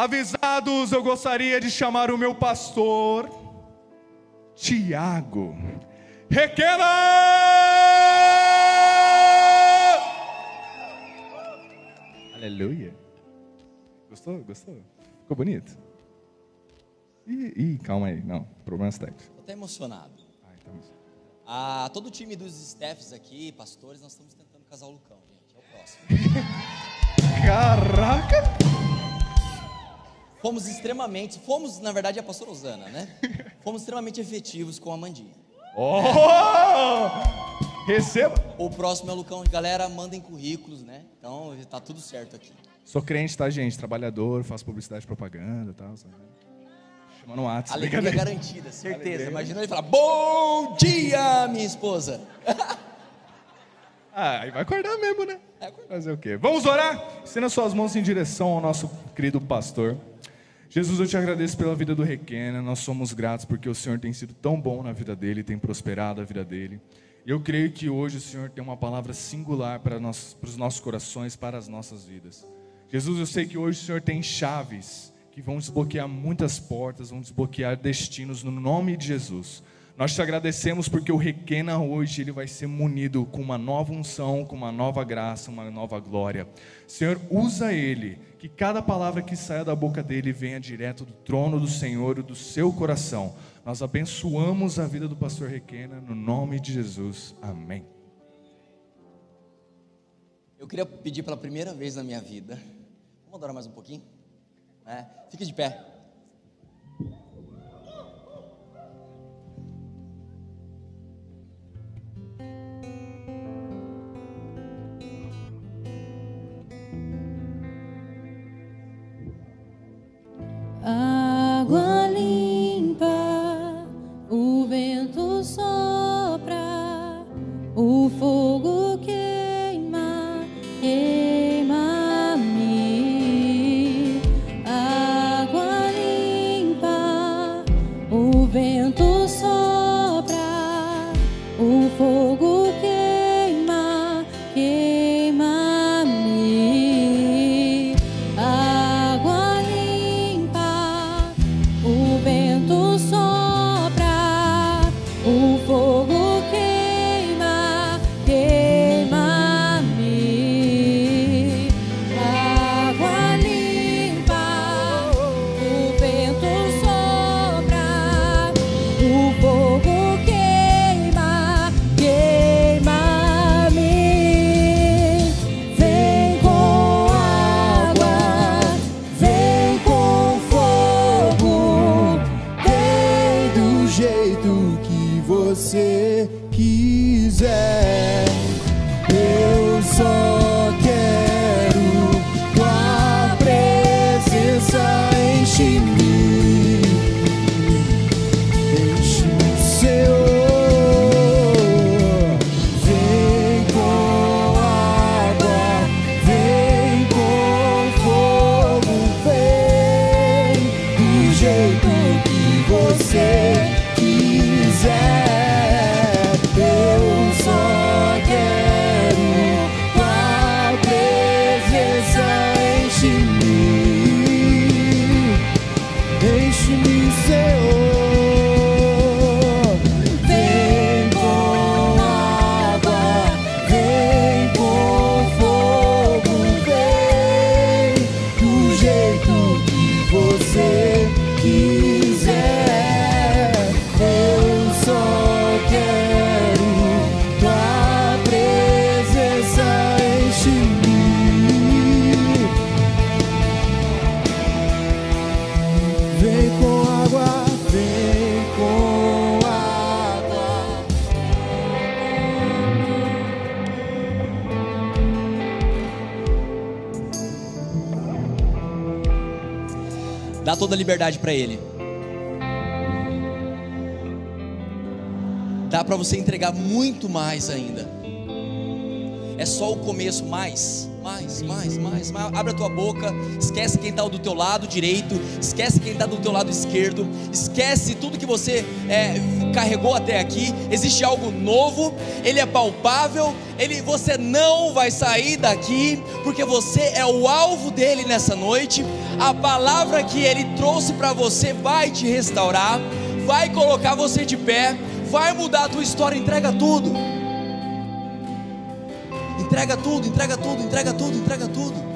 Avisados, eu gostaria de chamar o meu pastor, Tiago. Requena! Aleluia. Gostou? Gostou? Ficou bonito? Ih, ih, calma aí. Não, problemas técnicos. Tô até emocionado. Ah, então... Ah, todo o time dos staffs aqui, pastores, nós estamos tentando casar o Lucão, gente. É o próximo. Caraca! Fomos extremamente, fomos, na verdade, a pastora Osana, né? Fomos extremamente efetivos com a Mandinha. Oh! Receba! O próximo é o Lucão. Galera, mandem currículos, né? Então, tá tudo certo aqui. Sou crente, tá, gente? Trabalhador, faço publicidade propaganda e tal. Sabe? Chama no WhatsApp. Alegria garantida, certeza. Alegria. Imagina ele falar, bom dia, minha esposa. Ah, aí vai acordar mesmo, né? Fazer o quê? Vamos orar? Estenda suas mãos em direção ao nosso querido pastor. Jesus, eu te agradeço pela vida do Requena. Nós somos gratos porque o Senhor tem sido tão bom na vida dele, tem prosperado a vida dele. Eu creio que hoje o Senhor tem uma palavra singular para, nós, para os nossos corações, para as nossas vidas. Jesus, eu sei que hoje o Senhor tem chaves que vão desbloquear muitas portas, vão desbloquear destinos no nome de Jesus. Nós te agradecemos porque o Requena hoje ele vai ser munido com uma nova unção, com uma nova graça, uma nova glória. Senhor, usa ele, que cada palavra que saia da boca dele venha direto do trono do Senhor e do seu coração. Nós abençoamos a vida do pastor Requena no nome de Jesus. Amém. Eu queria pedir pela primeira vez na minha vida. Vamos adorar mais um pouquinho? É, fique de pé. Sopra, o fogo Dá toda a liberdade para ele. Dá para você entregar muito mais ainda. É só o começo, mais, mais, mais, mais, mais. Abre a tua boca, esquece quem está do teu lado direito, esquece quem está do teu lado esquerdo, esquece tudo que você é, carregou até aqui. Existe algo novo, ele é palpável, ele, você não vai sair daqui, porque você é o alvo dele nessa noite. A palavra que ele trouxe para você vai te restaurar, vai colocar você de pé, vai mudar a tua história, entrega tudo. Entrega tudo, entrega tudo, entrega tudo, entrega tudo.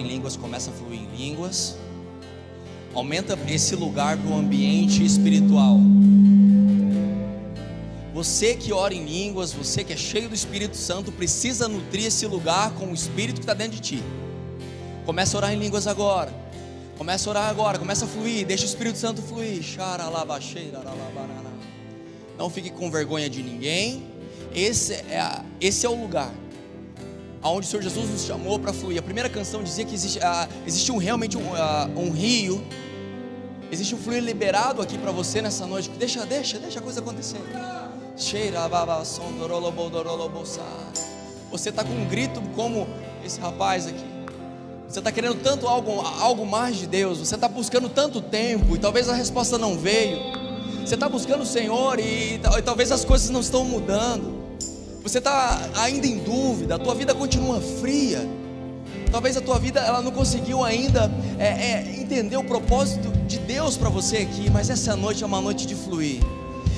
Em línguas, começa a fluir em línguas. Aumenta esse lugar para o ambiente espiritual. Você que ora em línguas, você que é cheio do Espírito Santo, precisa nutrir esse lugar com o Espírito que está dentro de ti. Começa a orar em línguas agora. Começa a orar agora, começa a fluir, deixa o Espírito Santo fluir. Não fique com vergonha de ninguém. Esse é, esse é o lugar aonde o Senhor Jesus nos chamou para fluir. A primeira canção dizia que existe, ah, existe um, realmente um, ah, um rio, existe um fluir liberado aqui para você nessa noite. Deixa, deixa, deixa a coisa acontecer. Você está com um grito como esse rapaz aqui. Você está querendo tanto algo, algo mais de Deus. Você está buscando tanto tempo e talvez a resposta não veio. Você está buscando o Senhor e, e talvez as coisas não estão mudando. Você está ainda em dúvida, a tua vida continua fria. Talvez a tua vida ela não conseguiu ainda é, é, entender o propósito de Deus para você aqui, mas essa noite é uma noite de fluir.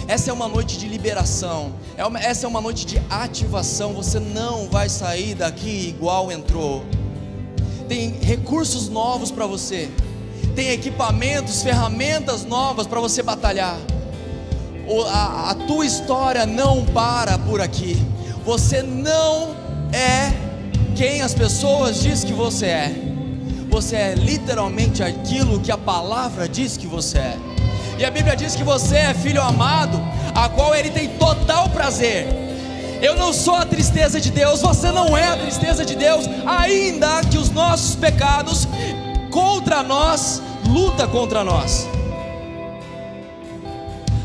Essa é uma noite de liberação. É uma- essa é uma noite de ativação. Você não vai sair daqui igual entrou. Tem recursos novos para você. Tem equipamentos, ferramentas novas para você batalhar. A, a tua história não para por aqui. Você não é quem as pessoas dizem que você é. Você é literalmente aquilo que a palavra diz que você é. E a Bíblia diz que você é filho amado, a qual ele tem total prazer. Eu não sou a tristeza de Deus, você não é a tristeza de Deus, ainda que os nossos pecados contra nós luta contra nós.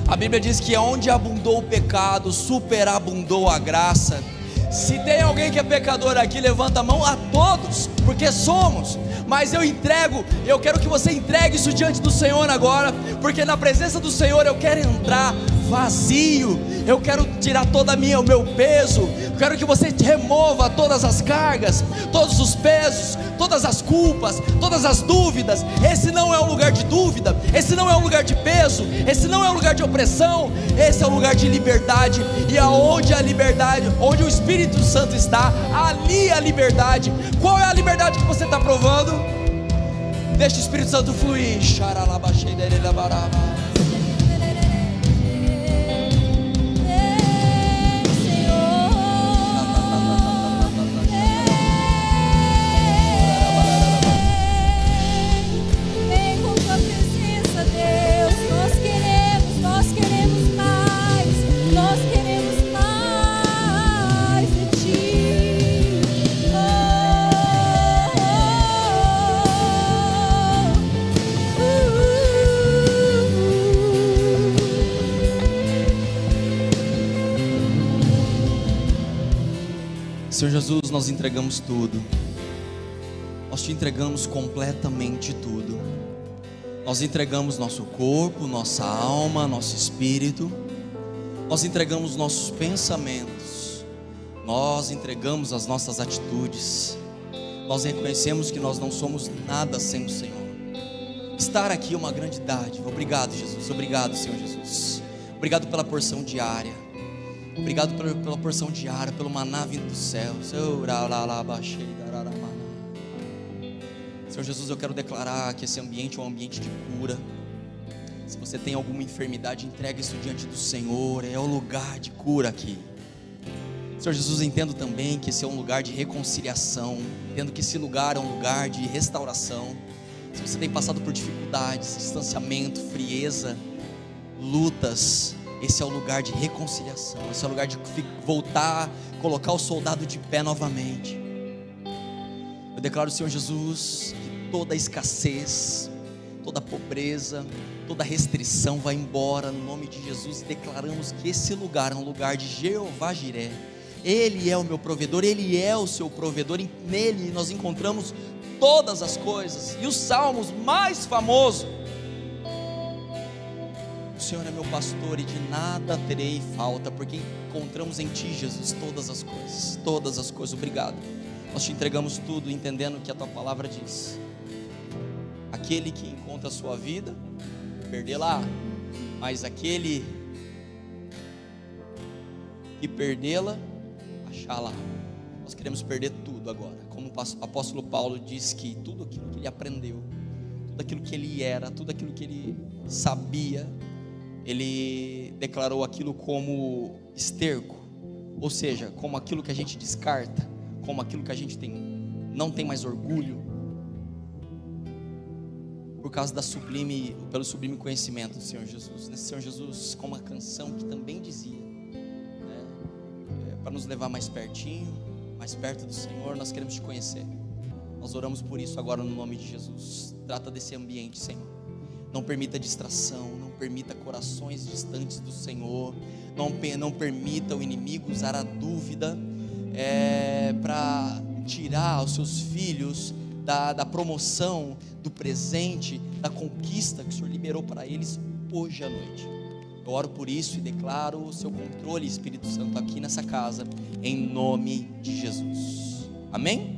A Bíblia diz que onde abundou o pecado, superabundou a graça. Se tem alguém que é pecador aqui, levanta a mão a todos, porque somos. Mas eu entrego, eu quero que você entregue isso diante do Senhor agora, porque na presença do Senhor eu quero entrar vazio. Eu quero tirar toda minha o meu peso. Eu quero que você remova todas as cargas, todos os pesos, todas as culpas, todas as dúvidas. Esse não é um lugar de dúvida, esse não é um lugar de peso, esse não é um lugar de opressão, esse é um lugar de liberdade. E aonde a liberdade, onde o Espírito Santo está, ali a liberdade. Qual é a liberdade que você está provando? Deixa o Espírito Santo fluir. Xaralabaxeiderelabaraba. Jesus, nós entregamos tudo. Nós te entregamos completamente tudo. Nós entregamos nosso corpo, nossa alma, nosso espírito. Nós entregamos nossos pensamentos. Nós entregamos as nossas atitudes. Nós reconhecemos que nós não somos nada sem o Senhor. Estar aqui é uma grande dádiva. Obrigado, Jesus. Obrigado, Senhor Jesus. Obrigado pela porção diária. Obrigado pela, pela porção diária, pelo maná vindo darara, maná. Senhor Jesus, eu quero declarar que esse ambiente é um ambiente de cura. Se você tem alguma enfermidade, entregue isso diante do Senhor. É o lugar de cura aqui. Senhor Jesus, entendo também que esse é um lugar de reconciliação, entendo que esse lugar é um lugar de restauração. Se você tem passado por dificuldades, distanciamento, frieza, lutas, esse é o lugar de reconciliação, esse é o lugar de voltar, colocar o soldado de pé novamente. Eu declaro, Senhor Jesus, que toda escassez, toda pobreza, toda restrição vai embora no nome de Jesus e declaramos que esse lugar é um lugar de Jeová Jiré. Ele é o meu provedor, ele é o seu provedor, nele nós encontramos todas as coisas. E os salmos mais famoso o Senhor é meu pastor e de nada terei falta, porque encontramos em Ti, Jesus, todas as coisas, todas as coisas. Obrigado. Nós te entregamos tudo, entendendo o que a Tua palavra diz. Aquele que encontra a sua vida, perdê-la, mas aquele que perdê-la, achá-la. Nós queremos perder tudo agora. Como o apóstolo Paulo diz que tudo aquilo que ele aprendeu, tudo aquilo que ele era, tudo aquilo que ele sabia, ele declarou aquilo como esterco, ou seja, como aquilo que a gente descarta, como aquilo que a gente tem, não tem mais orgulho, por causa da sublime, pelo sublime conhecimento do Senhor Jesus. Nesse Senhor Jesus, como a canção que também dizia, né, é, para nos levar mais pertinho, mais perto do Senhor, nós queremos te conhecer. Nós oramos por isso agora no nome de Jesus. Trata desse ambiente, Senhor. Não permita distração, permita corações distantes do Senhor, não, não permita o inimigo usar a dúvida é, para tirar os seus filhos da, da promoção, do presente, da conquista que o Senhor liberou para eles hoje à noite. Eu oro por isso e declaro o seu controle, Espírito Santo, aqui nessa casa, em nome de Jesus. Amém?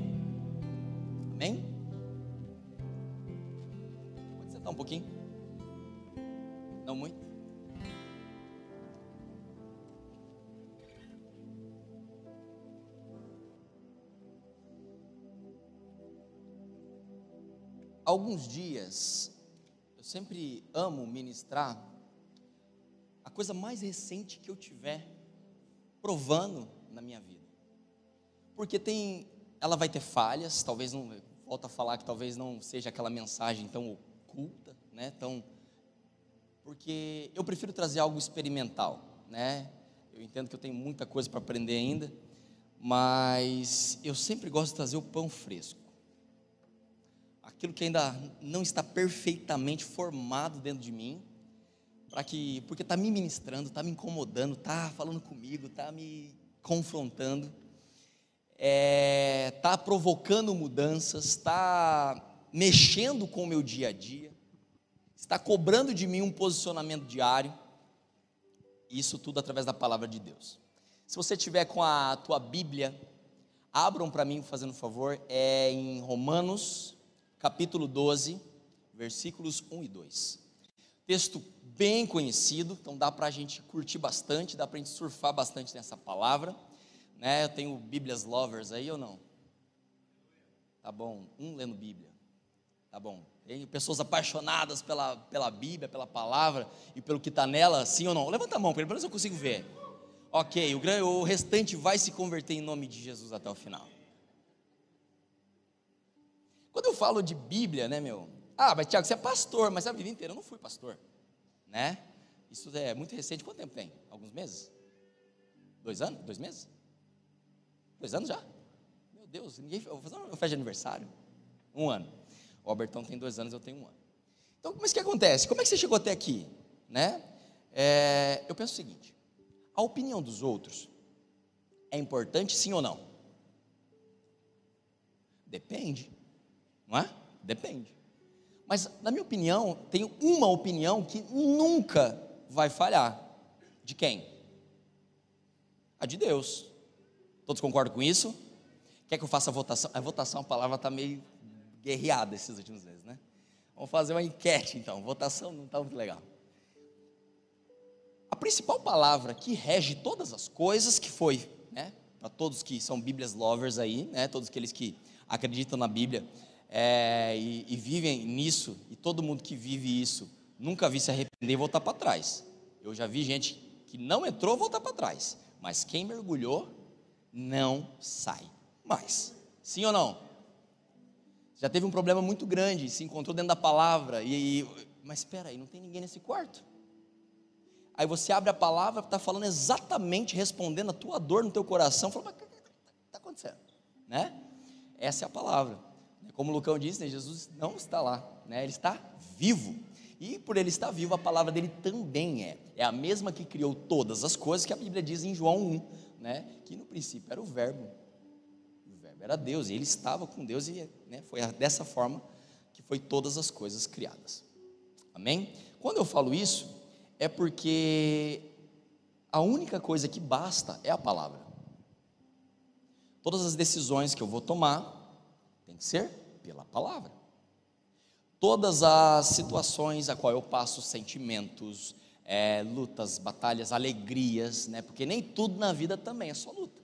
Alguns dias, eu sempre amo ministrar a coisa mais recente que eu tiver provando na minha vida. Porque tem, ela vai ter falhas, talvez não, volta a falar que talvez não seja aquela mensagem tão oculta, né? Tão porque eu prefiro trazer algo experimental, né? Eu entendo que eu tenho muita coisa para aprender ainda, mas eu sempre gosto de trazer o pão fresco. Aquilo que ainda não está perfeitamente formado dentro de mim, para que porque está me ministrando, está me incomodando, está falando comigo, está me confrontando, está provocando mudanças, está mexendo com o meu dia a dia, está cobrando de mim um posicionamento diário. Isso tudo através da palavra de Deus. Se você tiver com a tua Bíblia, abram para mim, fazendo favor, é em Romanos, capítulo 12, versículos 1 e 2. Texto bem conhecido, então dá para a gente curtir bastante, dá para a gente surfar bastante nessa palavra. Né? Eu tenho Bíblias lovers aí ou não? Tá bom, um lendo Bíblia. Tá bom. Tem pessoas apaixonadas pela, pela Bíblia, pela palavra e pelo que está nela, sim ou não? Levanta a mão, pelo menos eu consigo ver. Ok, o, o restante vai se converter em nome de Jesus até o final. Quando eu falo de Bíblia, né, meu? Ah, mas Tiago, você é pastor, mas a vida inteira eu não fui pastor, né? Isso é muito recente. Quanto tempo tem? Alguns meses? Dois anos? Dois meses? Dois anos já? Meu Deus, ninguém. Eu vou fazer uma festa de aniversário. Um ano. O Albertão tem dois anos, eu tenho um ano. Então, mas o que acontece? Como é que você chegou até aqui? Né? É, eu penso o seguinte: a opinião dos outros é importante, sim ou não? Depende, não é? Depende. Mas, na minha opinião, tem uma opinião que nunca vai falhar. De quem? A de Deus. Todos concordam com isso? Quer que eu faça a votação? A votação, a palavra está meio guerreada esses últimos meses, né? Vamos fazer uma enquete então. Votação não está muito legal. A principal palavra que rege todas as coisas, que foi, né, para todos que são Bíblias lovers aí, né, todos aqueles que acreditam na Bíblia é, e, e vivem nisso, e todo mundo que vive isso nunca vi se arrepender e voltar para trás. Eu já vi gente que não entrou voltar para trás, mas quem mergulhou não sai mais. Sim ou não? Já teve um problema muito grande, se encontrou dentro da palavra, e, e mas espera aí, não tem ninguém nesse quarto. Aí você abre a palavra, está falando exatamente, respondendo a tua dor no teu coração, fala, mas o que está acontecendo? Né? Essa é a palavra. Como o Lucão disse, né, Jesus não está lá, né? ele está vivo. E por ele estar vivo, a palavra dele também é. É a mesma que criou todas as coisas que a Bíblia diz em João 1, né? que no princípio era o Verbo. O Verbo era Deus, e ele estava com Deus, e né, foi dessa forma que foi todas as coisas criadas. Amém? Quando eu falo isso, é porque a única coisa que basta é a palavra. Todas as decisões que eu vou tomar tem que ser pela palavra. Todas as situações a qual eu passo sentimentos, é, lutas, batalhas, alegrias, né? Porque nem tudo na vida também é só luta.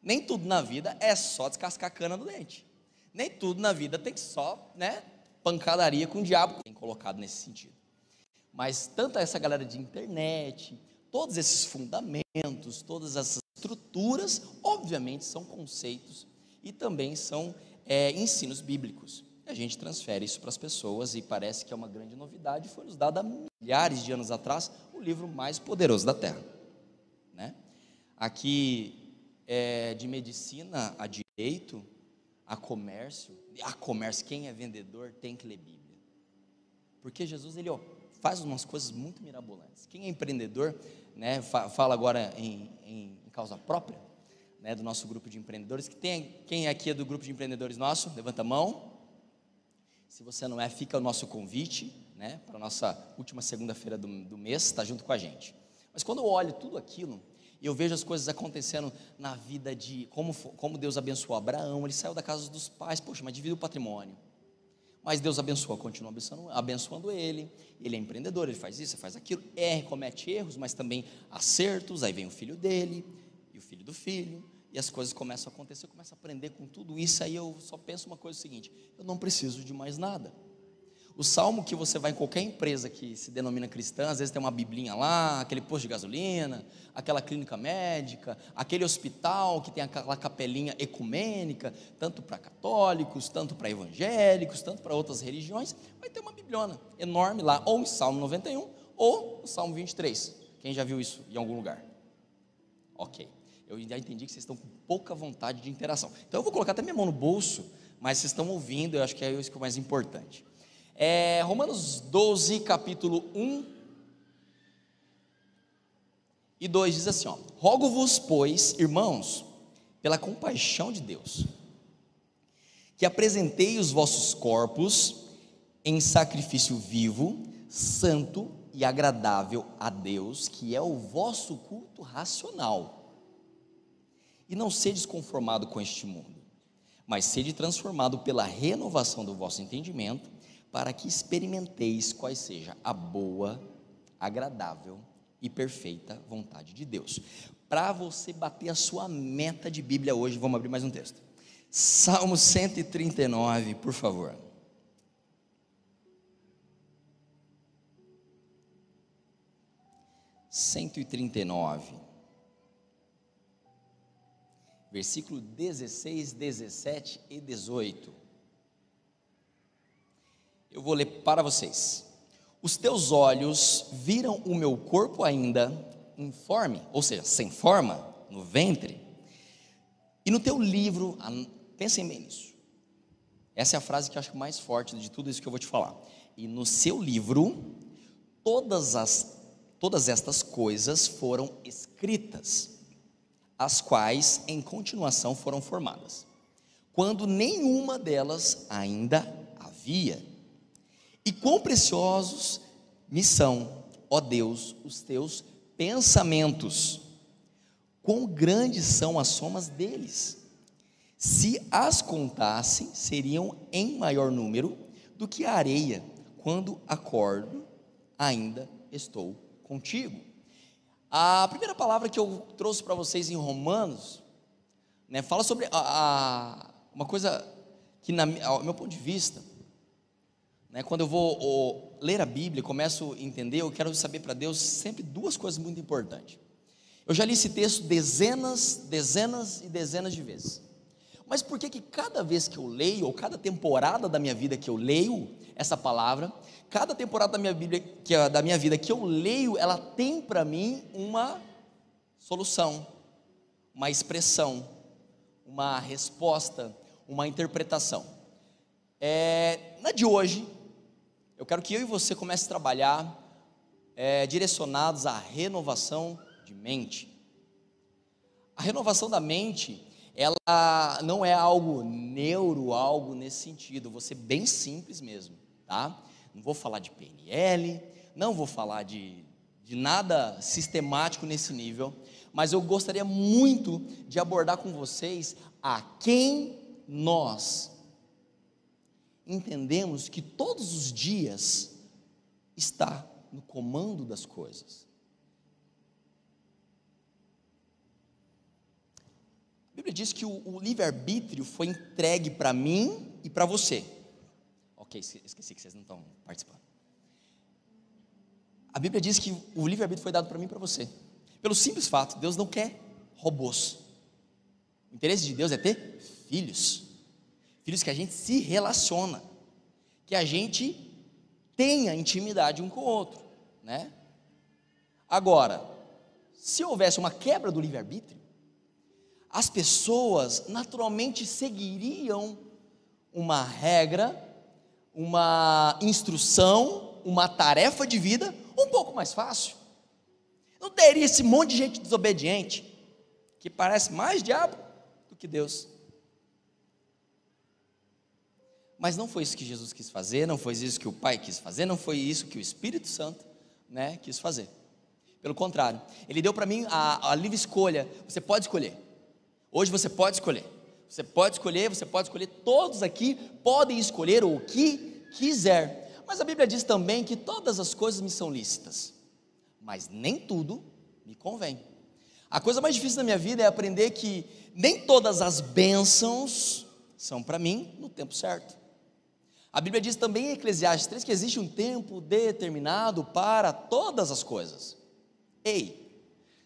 Nem tudo na vida é só descascar a cana do dente. Nem tudo na vida tem só, né, pancadaria com o diabo, tem colocado nesse sentido. Mas tanto essa galera de internet, todos esses fundamentos, todas essas estruturas, obviamente são conceitos e também são é, ensinos bíblicos. A gente transfere isso para as pessoas e parece que é uma grande novidade. Foi nos dado há milhares de anos atrás o livro mais poderoso da Terra. Né? Aqui é, de medicina a direito, a comércio, a comércio, quem é vendedor tem que ler Bíblia. Porque Jesus ele ó, faz umas coisas muito mirabolantes. Quem é empreendedor, né, fala agora em, em, em causa própria, né, do nosso grupo de empreendedores. Que tem, quem aqui é do grupo de empreendedores nosso? Levanta a mão. Se você não é, fica o nosso convite, né, para a nossa última segunda-feira do, do mês, está junto com a gente. Mas quando eu olho tudo aquilo, eu vejo as coisas acontecendo na vida de como, como Deus abençoou Abraão, ele saiu da casa dos pais, poxa, mas divide o patrimônio. Mas Deus abençoa, continua abençoando, abençoando ele. Ele é empreendedor, ele faz isso, faz aquilo, erra, comete erros, mas também acertos. Aí vem o filho dele e o filho do filho, e as coisas começam a acontecer. Eu começo a aprender com tudo isso. Aí eu só penso uma coisa seguinte: eu não preciso de mais nada. O salmo que você vai em qualquer empresa que se denomina cristã, às vezes tem uma biblinha lá, aquele posto de gasolina, aquela clínica médica, aquele hospital que tem aquela capelinha ecumênica, tanto para católicos, tanto para evangélicos, tanto para outras religiões, vai ter uma bibliona enorme lá, ou em Salmo 91, ou no Salmo 23. Quem já viu isso em algum lugar? Ok. Eu já entendi que vocês estão com pouca vontade de interação. Então eu vou colocar até minha mão no bolso, mas vocês estão ouvindo, eu acho que é isso que é o mais importante. É, Romanos 12, capítulo 1 e 2 diz assim: Rogo-vos, pois, irmãos, pela compaixão de Deus, que apresentei os vossos corpos em sacrifício vivo, santo e agradável a Deus, que é o vosso culto racional. E não sedes conformado com este mundo, mas sede transformado pela renovação do vosso entendimento para que experimenteis quais seja a boa, agradável e perfeita vontade de Deus. Para você bater a sua meta de Bíblia hoje, vamos abrir mais um texto. Salmo 139, por favor. Cento e trinta e nove, versículo 16, 17 e 18. Eu vou ler para vocês. Os teus olhos viram o meu corpo ainda informe, ou seja, sem forma, no ventre. E no teu livro, pensem bem nisso. Essa é a frase que eu acho mais forte de tudo isso que eu vou te falar. E no seu livro, todas as todas estas coisas foram escritas, as quais em continuação foram formadas, quando nenhuma delas ainda havia. E quão preciosos me são, ó Deus, os teus pensamentos. Quão grandes são as somas deles. Se as contassem, seriam em maior número do que a areia. Quando acordo, ainda estou contigo. A primeira palavra que eu trouxe para vocês em Romanos, né, fala sobre a, a, uma coisa que, na, ao meu ponto de vista, né, quando eu vou ou, ler a Bíblia, começo a entender, eu quero saber para Deus sempre duas coisas muito importantes. Eu já li esse texto dezenas, dezenas e dezenas de vezes. Mas por que que cada vez que eu leio, ou cada temporada da minha vida que eu leio essa palavra, cada temporada da minha, Bíblia, que, da minha vida que eu leio, ela tem para mim uma solução, uma expressão, uma resposta, uma interpretação. É, na de hoje, eu quero que eu e você comece a trabalhar é, direcionados à renovação de mente. A renovação da mente, ela não é algo neuro, algo nesse sentido, ser bem simples mesmo, tá? Não vou falar de PNL, não vou falar de, de nada sistemático nesse nível, mas eu gostaria muito de abordar com vocês a quem nós entendemos que todos os dias está no comando das coisas. Bíblia diz que o, o livre-arbítrio foi entregue para mim e para você. Ok, esqueci que vocês não estão participando. A Bíblia diz que o livre-arbítrio foi dado para mim e para você. Pelo simples fato, Deus não quer robôs. O interesse de Deus é ter filhos. Filhos que a gente se relaciona. Que a gente tenha intimidade um com o outro, né? Agora, se houvesse uma quebra do livre-arbítrio, as pessoas naturalmente seguiriam uma regra, uma instrução, uma tarefa de vida um pouco mais fácil. Não teria esse monte de gente desobediente, que parece mais diabo do que Deus. Mas não foi isso que Jesus quis fazer, não foi isso que o Pai quis fazer, não foi isso que o Espírito Santo né, quis fazer. Pelo contrário, Ele deu para mim a, a livre escolha. Você pode escolher. Hoje você pode escolher. Você pode escolher, você pode escolher. Todos aqui podem escolher o que quiser. Mas a Bíblia diz também que todas as coisas me são lícitas, mas nem tudo me convém. A coisa mais difícil da minha vida é aprender que nem todas as bênçãos são para mim no tempo certo. A Bíblia diz também em Eclesiastes 3 que existe um tempo determinado para todas as coisas. Ei,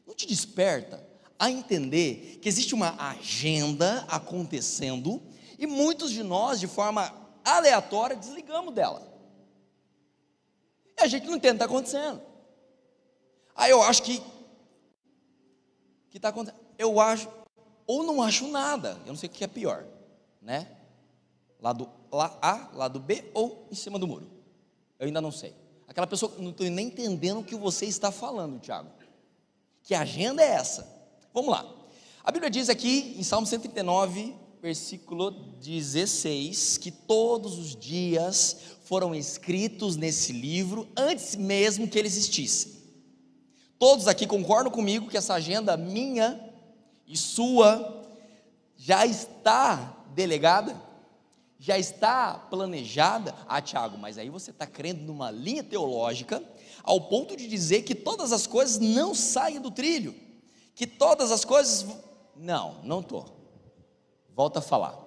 não te desperta a entender que existe uma agenda acontecendo e muitos de nós, de forma aleatória, desligamos dela. E a gente não entende o que está acontecendo. Aí eu acho que que está acontecendo. Eu acho ou não acho nada. Eu não sei o que é pior, né? Lado A, lado B ou em cima do muro. Eu ainda não sei. Aquela pessoa, não estou nem entendendo o que você está falando, Tiago. Que agenda é essa? Vamos lá. A Bíblia diz aqui em Salmo 139, versículo 16, que todos os dias foram escritos nesse livro antes mesmo que ele existisse. Todos aqui concordam comigo que essa agenda minha e sua já está delegada? Já está planejada? Ah, Tiago, mas aí você está crendo numa linha teológica ao ponto de dizer que todas as coisas não saem do trilho, que todas as coisas. Não, não estou. Volta a falar.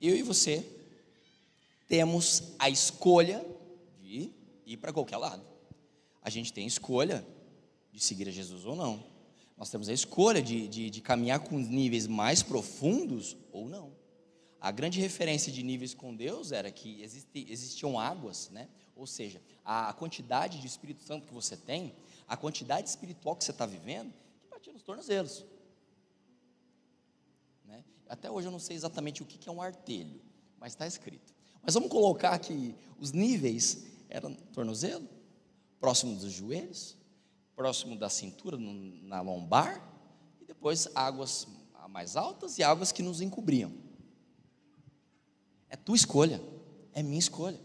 Eu e você temos a escolha de ir para qualquer lado. A gente tem escolha de seguir a Jesus ou não. Nós temos a escolha de, de, de caminhar com níveis mais profundos ou não. A grande referência de níveis com Deus era que existiam águas, né? ou seja, a quantidade de Espírito Santo que você tem, a quantidade espiritual que você está vivendo, que batia nos tornozelos. Né? Até hoje eu não sei exatamente o que é um artelho, mas está escrito. Mas vamos colocar que os níveis eram tornozelo, próximo dos joelhos, próximo da cintura, na lombar, e depois águas mais altas e águas que nos encobriam. É tua escolha, é minha escolha.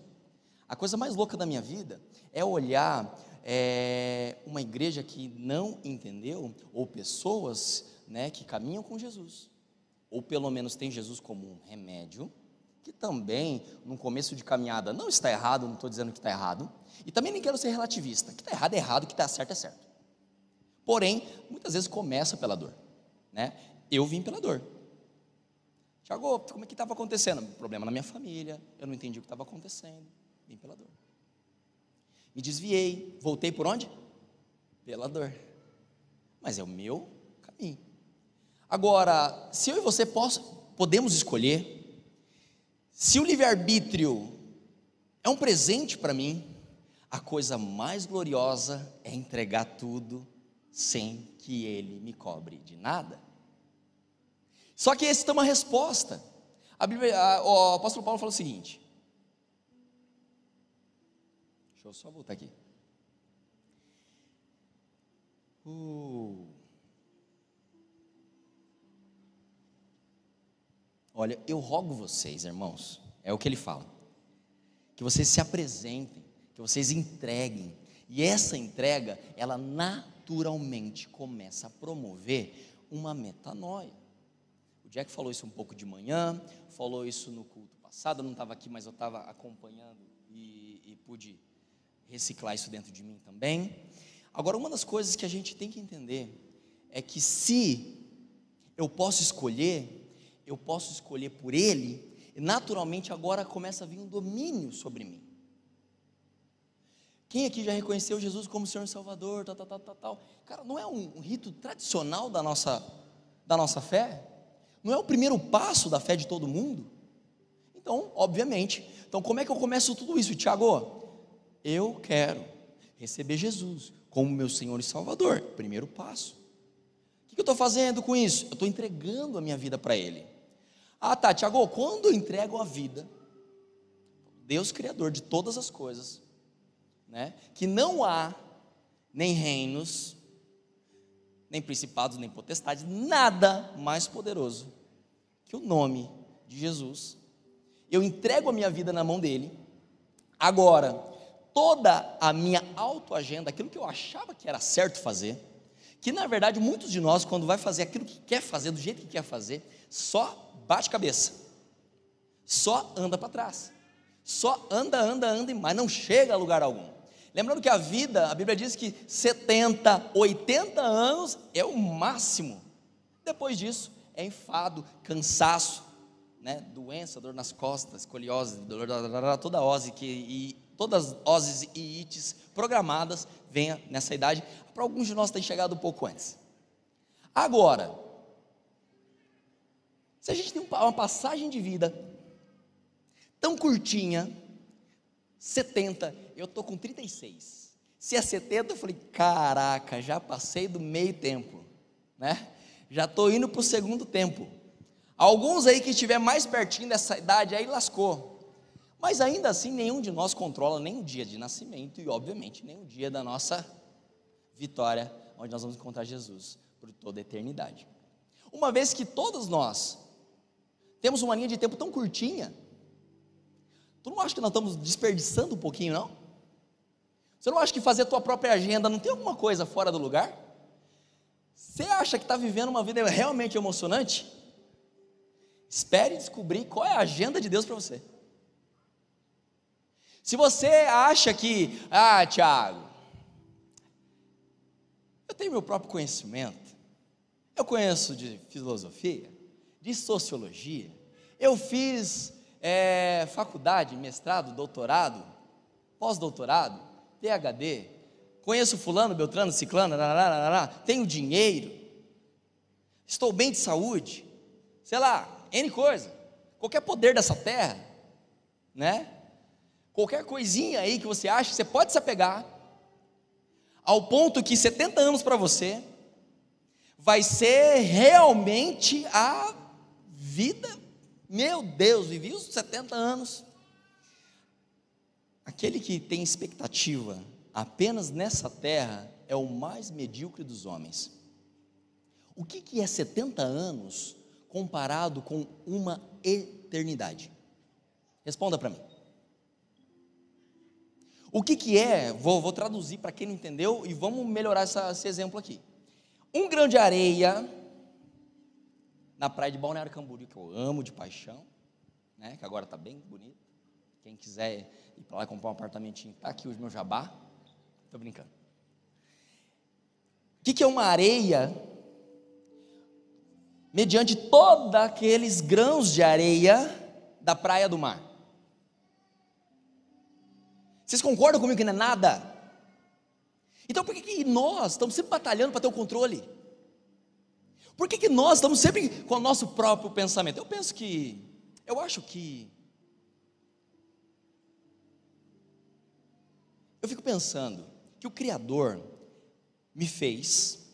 A coisa mais louca da minha vida é olhar é, uma igreja que não entendeu, ou pessoas né, que caminham com Jesus, ou pelo menos tem Jesus como um remédio, que também, no começo de caminhada, não está errado, não estou dizendo que está errado, e também nem quero ser relativista, que está errado é errado, que está certo é certo. Porém, muitas vezes começa pela dor, né? Eu vim pela dor. Tiago, como é que estava acontecendo? Problema na minha família, eu não entendi o que estava acontecendo, vim pela dor. Me desviei, voltei por onde? pela dor. Mas é o meu caminho. Agora, se eu e você posso, podemos escolher, se o livre-arbítrio é um presente para mim, a coisa mais gloriosa é entregar tudo sem que ele me cobre de nada. Só que esse tem uma resposta. A Bíblia, a, o apóstolo Paulo fala o seguinte. Deixa eu só voltar aqui. Uh. Olha, eu rogo vocês, irmãos, é o que ele fala, que vocês se apresentem, que vocês entreguem, e essa entrega, ela naturalmente começa a promover uma metanoia. O Jack falou isso um pouco de manhã, falou isso no culto passado, eu não estava aqui, mas eu estava acompanhando e, e pude reciclar isso dentro de mim também. Agora, uma das coisas que a gente tem que entender é que se eu posso escolher, eu posso escolher por Ele, naturalmente agora começa a vir um domínio sobre mim. Quem aqui já reconheceu Jesus como Senhor e Salvador, tal, tal, tal, tal, tal. Cara, não é um, um rito tradicional da nossa, da nossa fé? Não é o primeiro passo da fé de todo mundo? Então, obviamente. Então, como é que eu começo tudo isso, Tiago? Eu quero receber Jesus como meu Senhor e Salvador. Primeiro passo. O que eu estou fazendo com isso? Eu estou entregando a minha vida para Ele. Ah, tá, Tiago, quando eu entrego a vida, Deus Criador de todas as coisas, né, que não há nem reinos, nem principados, nem potestades, nada mais poderoso que o nome de Jesus. Eu entrego a minha vida na mão dele. Agora, toda a minha autoagenda, aquilo que eu achava que era certo fazer, que na verdade muitos de nós, quando vai fazer aquilo que quer fazer, do jeito que quer fazer, só bate cabeça, só anda para trás, só anda, anda, anda, mas não chega a lugar algum. Lembrando que a vida, a Bíblia diz que 70, 80 anos é o máximo. Depois disso, é enfado, cansaço, né? doença, dor nas costas, escoliose, dor, toda ose que, e todas as oses e ites programadas venha nessa idade. Para alguns de nós tem chegado um pouco antes. Agora, se a gente tem uma passagem de vida tão curtinha, 70, eu estou com 36. Se é 70, eu falei, caraca, já passei do meio tempo, né? Já estou indo para o segundo tempo. Alguns aí que estiver mais pertinho dessa idade, aí lascou. Mas ainda assim, nenhum de nós controla nem o dia de nascimento e, obviamente, nem o dia da nossa vitória, onde nós vamos encontrar Jesus por toda a eternidade. Uma vez que todos nós temos uma linha de tempo tão curtinha, tu não acha que nós estamos desperdiçando um pouquinho, não? Você não acha que fazer a tua própria agenda não tem alguma coisa fora do lugar? Você acha que está vivendo uma vida realmente emocionante? Espere descobrir qual é a agenda de Deus para você. Se você acha que, ah, Tiago, eu tenho meu próprio conhecimento, eu conheço de filosofia, de sociologia, eu fiz é, faculdade, mestrado, doutorado, pós-doutorado, PhD, conheço fulano, beltrano, ciclano, tenho dinheiro, estou bem de saúde, sei lá, N coisa, qualquer poder dessa terra, né? Qualquer coisinha aí que você acha, você pode se apegar, ao ponto que 70 anos para você vai ser realmente a vida. Meu Deus, vivi os 70 anos. Aquele que tem expectativa apenas nessa terra é o mais medíocre dos homens. O que, que é 70 anos comparado com uma eternidade? Responda para mim. O que, que é, vou, vou traduzir para quem não entendeu e vamos melhorar essa, esse exemplo aqui. Um grão de areia na praia de Balneário Camboriú, que eu amo de paixão, né, que agora está bem bonito. Quem quiser ir para lá comprar um apartamentinho, está aqui o meu jabá. Estou brincando. O que, que é uma areia? Mediante todos aqueles grãos de areia da praia do mar. Vocês concordam comigo que não é nada? Então por que, que nós estamos sempre batalhando para ter o controle? Por que, que nós estamos sempre com o nosso próprio pensamento? Eu penso que, eu acho que, eu fico pensando que o Criador me fez,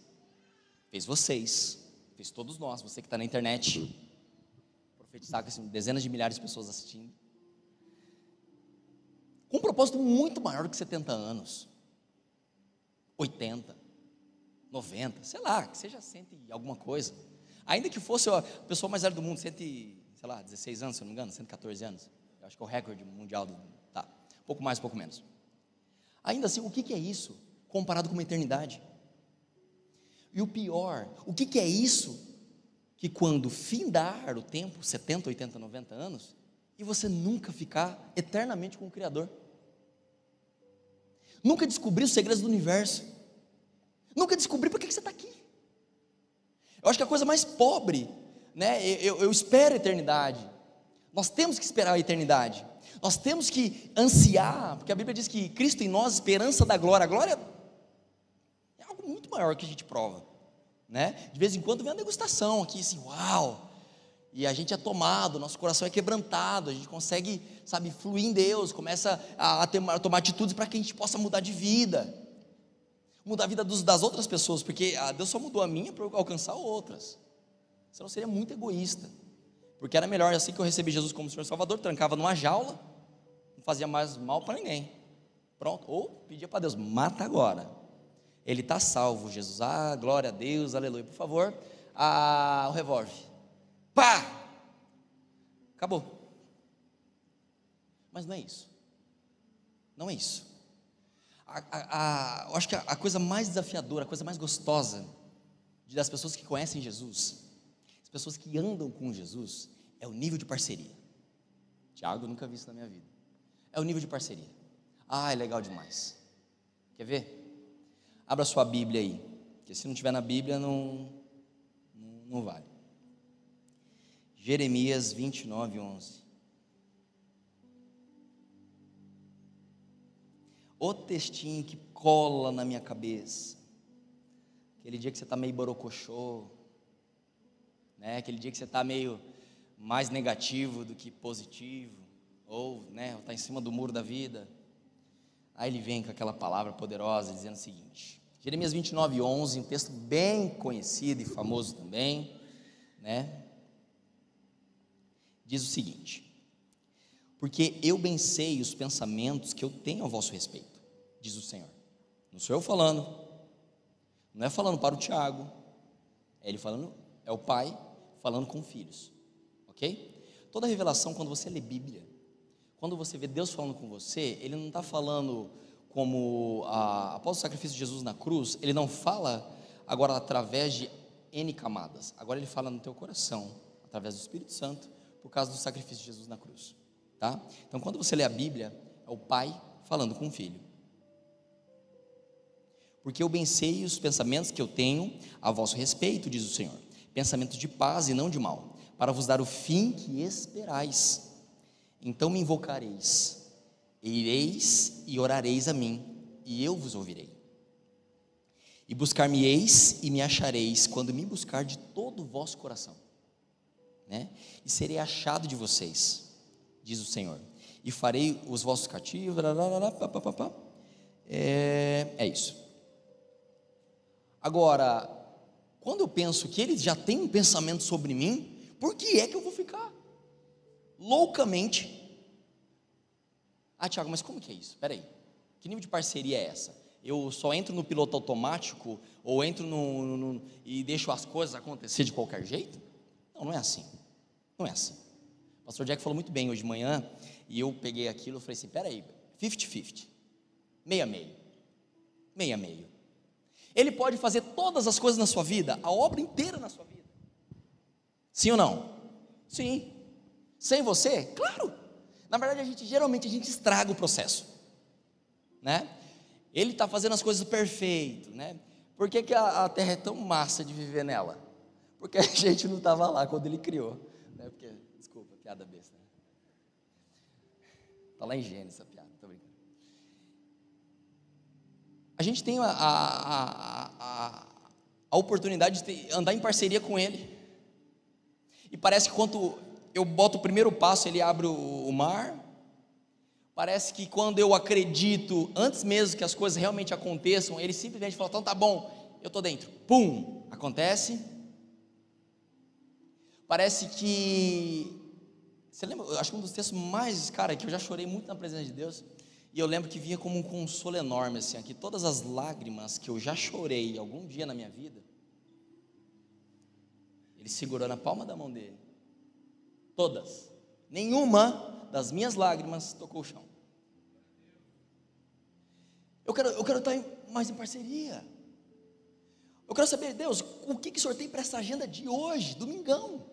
fez vocês, fez todos nós, você que está na internet, profetizar com assim, dezenas de milhares de pessoas assistindo, com um propósito muito maior do que 70 anos, 80, 90, sei lá, que seja 100 e alguma coisa. Ainda que fosse a pessoa mais velha do mundo, 100, e, sei lá, 16 anos, se não me engano, 114 anos. Eu acho que é o recorde mundial do. Tá, pouco mais, pouco menos. Ainda assim, o que, é isso comparado com uma eternidade? E o pior, o que, que é isso que quando findar o tempo, 70, 80, 90 anos, e você nunca ficar eternamente com o Criador? Nunca descobrir os segredos do universo? Nunca descobri por que você está aqui. Eu acho que a coisa mais pobre, né? Eu, eu espero a eternidade. Nós temos que esperar a eternidade. Nós temos que ansiar, porque a Bíblia diz que Cristo em nós, esperança da glória. A glória é algo muito maior que a gente prova, né? De vez em quando vem a degustação aqui, assim, uau! E a gente é tomado, nosso coração é quebrantado, a gente consegue, sabe, fluir em Deus, começa a, ter, a tomar atitudes para que a gente possa mudar de vida mudar a vida dos, das outras pessoas, porque ah, Deus só mudou a minha para alcançar outras. Senão seria muito egoísta. Porque era melhor assim que eu recebi Jesus como Senhor Salvador, trancava numa jaula, não fazia mais mal para ninguém. Pronto. Ou pedia para Deus, mata agora. Ele está salvo, Jesus. Ah, glória a Deus, aleluia. Por favor, ah, o revólver. Pá! Acabou. Mas não é isso. Não é isso a, a, eu acho que a, a, coisa mais desafiadora, a coisa mais gostosa das pessoas que conhecem Jesus, as pessoas que andam com Jesus, é o nível de parceria. Tiago, nunca vi isso na minha vida. É o nível de parceria. Ah, é legal demais. Quer ver? Abra sua Bíblia aí, porque se não tiver na Bíblia, não, não, não vale. Jeremias 29, 11. O textinho que cola na minha cabeça. Aquele dia que você está meio borocochô, né? aquele dia que você está meio mais negativo do que positivo, ou né, está em cima do muro da vida. Aí ele vem com aquela palavra poderosa dizendo o seguinte: Jeremias 29, 11, um texto bem conhecido e famoso também, né? Diz o seguinte: Porque eu bem sei os pensamentos que eu tenho a vosso respeito diz o Senhor. Não sou eu falando, não é falando para o Tiago, é ele falando, é o pai falando com filhos, ok? Toda revelação, quando você lê Bíblia, quando você vê Deus falando com você, Ele não está falando como a, após o sacrifício de Jesus na cruz, Ele não fala agora através de N camadas, agora Ele fala no teu coração, através do Espírito Santo, por causa do sacrifício de Jesus na cruz, tá? Então, quando você lê a Bíblia, é o pai falando com o filho porque eu bem sei os pensamentos que eu tenho a vosso respeito, diz o Senhor, pensamentos de paz e não de mal, para vos dar o fim que esperais. Então me invocareis, ireis e orareis a mim, e eu vos ouvirei. E buscar-me-eis e me achareis, quando me buscar de todo o vosso coração. Né? E serei achado de vocês, diz o Senhor, e farei os vossos cativos. É, é isso. Agora, quando eu penso que ele já tem um pensamento sobre mim, por que é que eu vou ficar loucamente? Ah, Tiago, mas como que é isso? Espera aí. Que nível de parceria é essa? Eu só entro no piloto automático ou entro no, no, no, e deixo as coisas acontecer de qualquer jeito? Não, não é assim. Não é assim. O pastor Jack falou muito bem hoje de manhã e eu peguei aquilo e falei assim: peraí, 50-50, meia-meio, meia-meio. Ele pode fazer todas as coisas na sua vida, a obra inteira na sua vida. Sim ou não? Sim. Sem você? Claro. Na verdade, a gente geralmente a gente estraga o processo, né? Ele está fazendo as coisas perfeito, né? Por que, que a, a, Terra é tão massa de viver nela? Porque a gente não estava lá quando ele criou, né? Porque, desculpa, piada besta. Né? Tá lá em Gênesis a gente tem a, a, a, a, oportunidade de andar em parceria com Ele. E parece que quando eu boto o primeiro passo, Ele abre o, o mar. Parece que quando eu acredito, antes mesmo que as coisas realmente aconteçam, Ele simplesmente fala: então tá bom, eu tô dentro. Pum, acontece. Parece que. Você lembra? Eu acho que um dos textos mais, cara, que eu já chorei muito na presença de Deus. E eu lembro que vinha como um consolo enorme, assim, aqui todas as lágrimas que eu já chorei algum dia na minha vida, ele segurou na palma da mão dele. Todas. Nenhuma das minhas lágrimas tocou o chão. Eu quero, eu quero estar mais em parceria. Eu quero saber, Deus, o que, que o Senhor tem para essa agenda de hoje, domingão?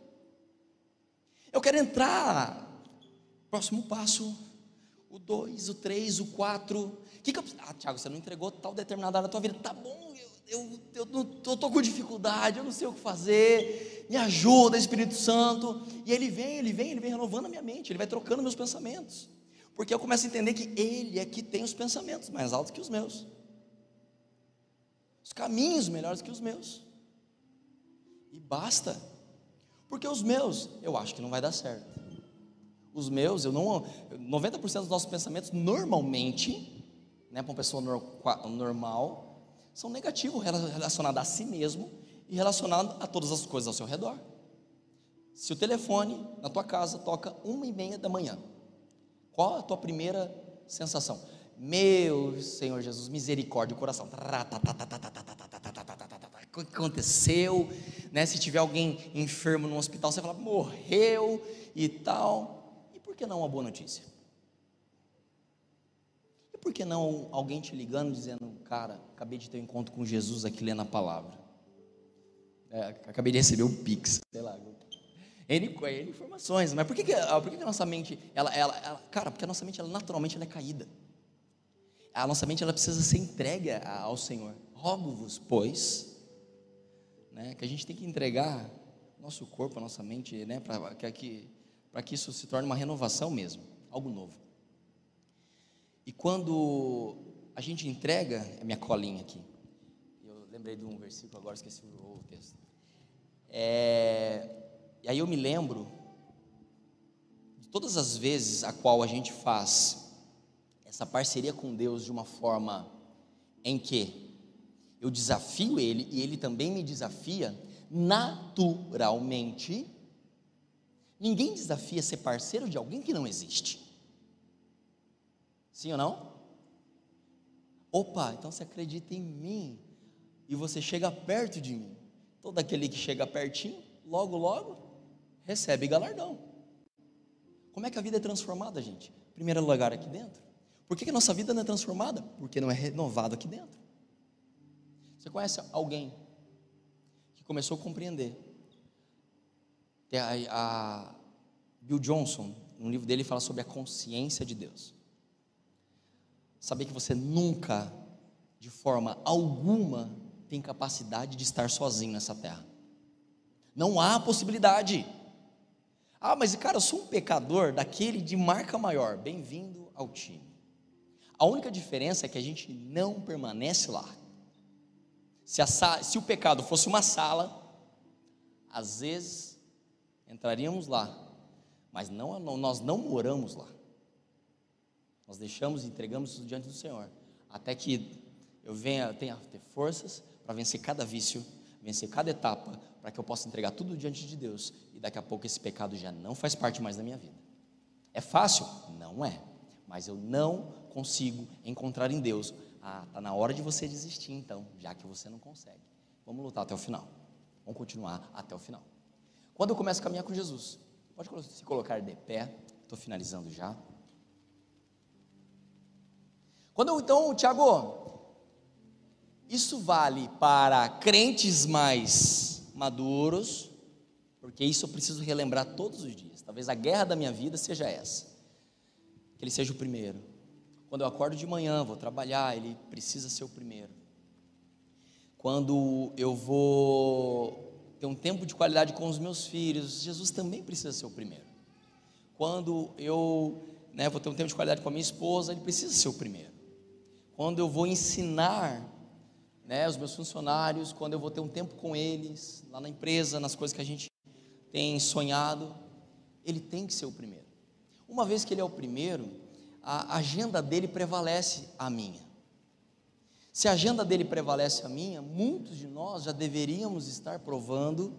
Eu quero entrar. Próximo passo, o 2, o 3, o 4. Que que eu, ah, Tiago, você não entregou tal determinada área da tua vida. Tá bom, eu, eu, eu, eu tô com dificuldade, eu não sei o que fazer. Me ajuda, Espírito Santo. E ele vem, ele vem, ele vem renovando a minha mente, ele vai trocando meus pensamentos. Porque eu começo a entender que ele é que tem os pensamentos mais altos que os meus. Os caminhos melhores que os meus. E basta. Porque os meus, eu acho que não vai dar certo. Os meus, eu não. 90% dos nossos pensamentos, normalmente, né, para uma pessoa normal, são negativos rela- relacionados a si mesmo e relacionados a todas as coisas ao seu redor. Se o telefone na tua casa toca uma e meia da manhã, qual a tua primeira sensação? Meu Senhor Jesus, misericórdia, o coração. O que aconteceu? Né? Se tiver alguém enfermo no hospital, você fala, morreu e tal. Que não uma boa notícia? E por que não alguém te ligando dizendo, cara, acabei de ter um encontro com Jesus aqui lendo a palavra? É, acabei de receber um pix, sei lá. N, N informações, mas por que, que, ah, por que, que a nossa mente, ela, ela, ela- cara, porque a nossa mente, ela, naturalmente, ela é caída. A nossa mente, ela precisa ser entregue ao Senhor. Rogo-vos, pois, né, que a gente tem que entregar nosso corpo, a nossa mente, né, para que, que, pra que isso se torne uma renovação mesmo, algo novo. E quando a gente entrega, é minha colinha aqui, eu lembrei de um versículo, agora esqueci o texto. É, e aí eu me lembro de todas as vezes a qual a gente faz essa parceria com Deus de uma forma em que eu desafio Ele e Ele também me desafia, naturalmente, ninguém desafia ser parceiro de alguém que não existe. Sim ou não? Opa, então você acredita em mim e você chega perto de mim. Todo aquele que chega pertinho, logo, logo, recebe galardão. Como é que a vida é transformada, gente? Primeiro lugar aqui dentro. Por que, que a nossa vida não é transformada? Porque não é renovado aqui dentro. Você conhece alguém que começou a compreender? Tem a, a Bill Johnson, no livro dele, fala sobre a consciência de Deus. Saber que você nunca, de forma alguma, tem capacidade de estar sozinho nessa terra. Não há possibilidade. Ah, mas cara, eu sou um pecador daquele de marca maior. Bem-vindo ao time. A única diferença é que a gente não permanece lá. Se, a se o pecado fosse uma sala, às vezes entraríamos lá, mas não, nós não moramos lá. Nós deixamos e entregamos isso diante do Senhor, até que eu venha, tenha ter forças para vencer cada vício, vencer cada etapa, para que eu possa entregar tudo diante de Deus e daqui a pouco esse pecado já não faz parte mais da minha vida. É fácil? Não é. Mas eu não consigo encontrar em Deus. Ah, tá na hora de você desistir então, já que você não consegue. Vamos lutar até o final. Vamos continuar até o final. Quando eu começo a caminhar com Jesus, pode se colocar de pé. Estou finalizando já. Quando então, Tiago, isso vale para crentes mais maduros, porque isso eu preciso relembrar todos os dias. Talvez a guerra da minha vida seja essa. Que ele seja o primeiro. Quando eu acordo de manhã, vou trabalhar, ele precisa ser o primeiro. Quando eu vou ter um tempo de qualidade com os meus filhos, Jesus também precisa ser o primeiro. Quando eu né, vou ter um tempo de qualidade com a minha esposa, ele precisa ser o primeiro. quando eu vou ensinar né, os meus funcionários, quando eu vou ter um tempo com eles, lá na empresa, nas coisas que a gente tem sonhado, ele tem que ser o primeiro. Uma vez que ele é o primeiro, a agenda dele prevalece a minha. Se a agenda dele prevalece a minha, muitos de nós já deveríamos estar provando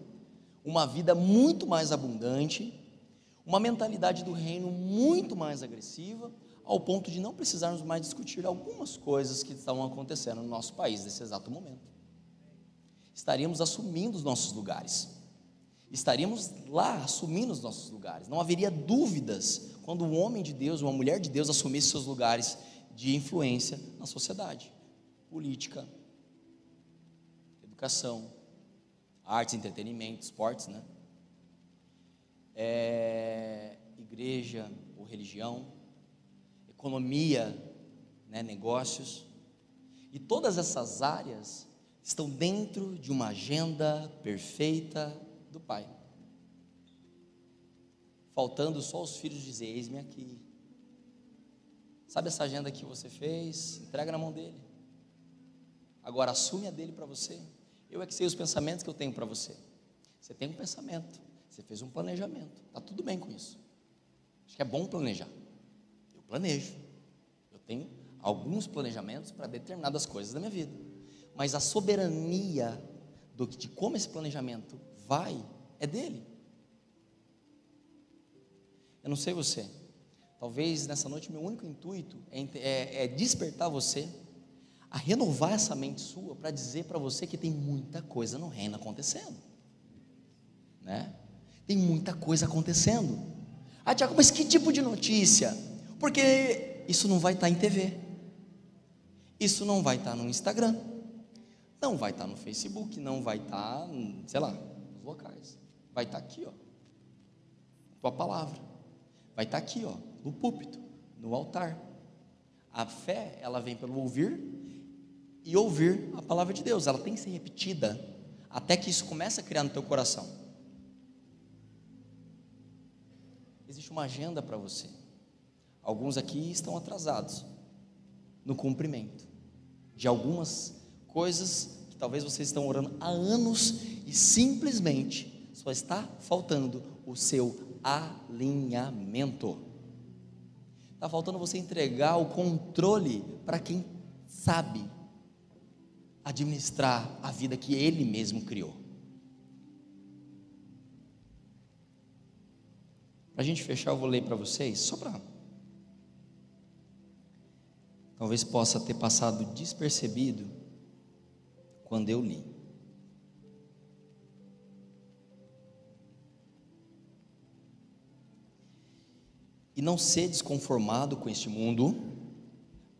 uma vida muito mais abundante, uma mentalidade do reino muito mais agressiva, ao ponto de não precisarmos mais discutir algumas coisas que estão acontecendo no nosso país nesse exato momento. Estaríamos assumindo os nossos lugares. Estaríamos lá assumindo os nossos lugares. Não haveria dúvidas quando um homem de Deus, uma mulher de Deus assumisse seus lugares de influência na sociedade. Política, educação, artes, entretenimento, esportes, né? É, igreja ou religião, economia, né, negócios. E todas essas áreas estão dentro de uma agenda perfeita do Pai. Faltando só os filhos dizer: Eis-me aqui. Sabe essa agenda que você fez? Entrega na mão dele. Agora assume a dele para você. Eu é que sei os pensamentos que eu tenho para você. Você tem um pensamento, você fez um planejamento. Tá tudo bem com isso. Acho que é bom planejar. Eu planejo. Eu tenho alguns planejamentos para determinadas coisas da minha vida. Mas a soberania do, de como esse planejamento vai é dele. Eu não sei você. Talvez nessa noite meu único intuito é, é, é despertar você a renovar essa mente sua para dizer para você que tem muita coisa no reino acontecendo. Né? Tem muita coisa acontecendo. Ah, Tiago, mas que tipo de notícia? Porque isso não vai estar em TV. Isso não vai estar no Instagram. Não vai estar no Facebook, não vai estar, sei lá, nos locais. Vai estar aqui, ó. Tua palavra. Vai estar aqui, ó, no púlpito, no altar. A fé, ela vem pelo ouvir e ouvir a palavra de Deus. Ela tem que ser repetida até que isso comece a criar no teu coração. Existe uma agenda para você. Alguns aqui estão atrasados no cumprimento de algumas coisas que talvez vocês estão orando há anos e simplesmente só está faltando o seu alinhamento. Está faltando você entregar o controle para quem sabe administrar a vida que Ele mesmo criou. Para a gente fechar, eu vou ler para vocês, só para. Talvez possa ter passado despercebido quando eu li. E não sedes conformado com este mundo,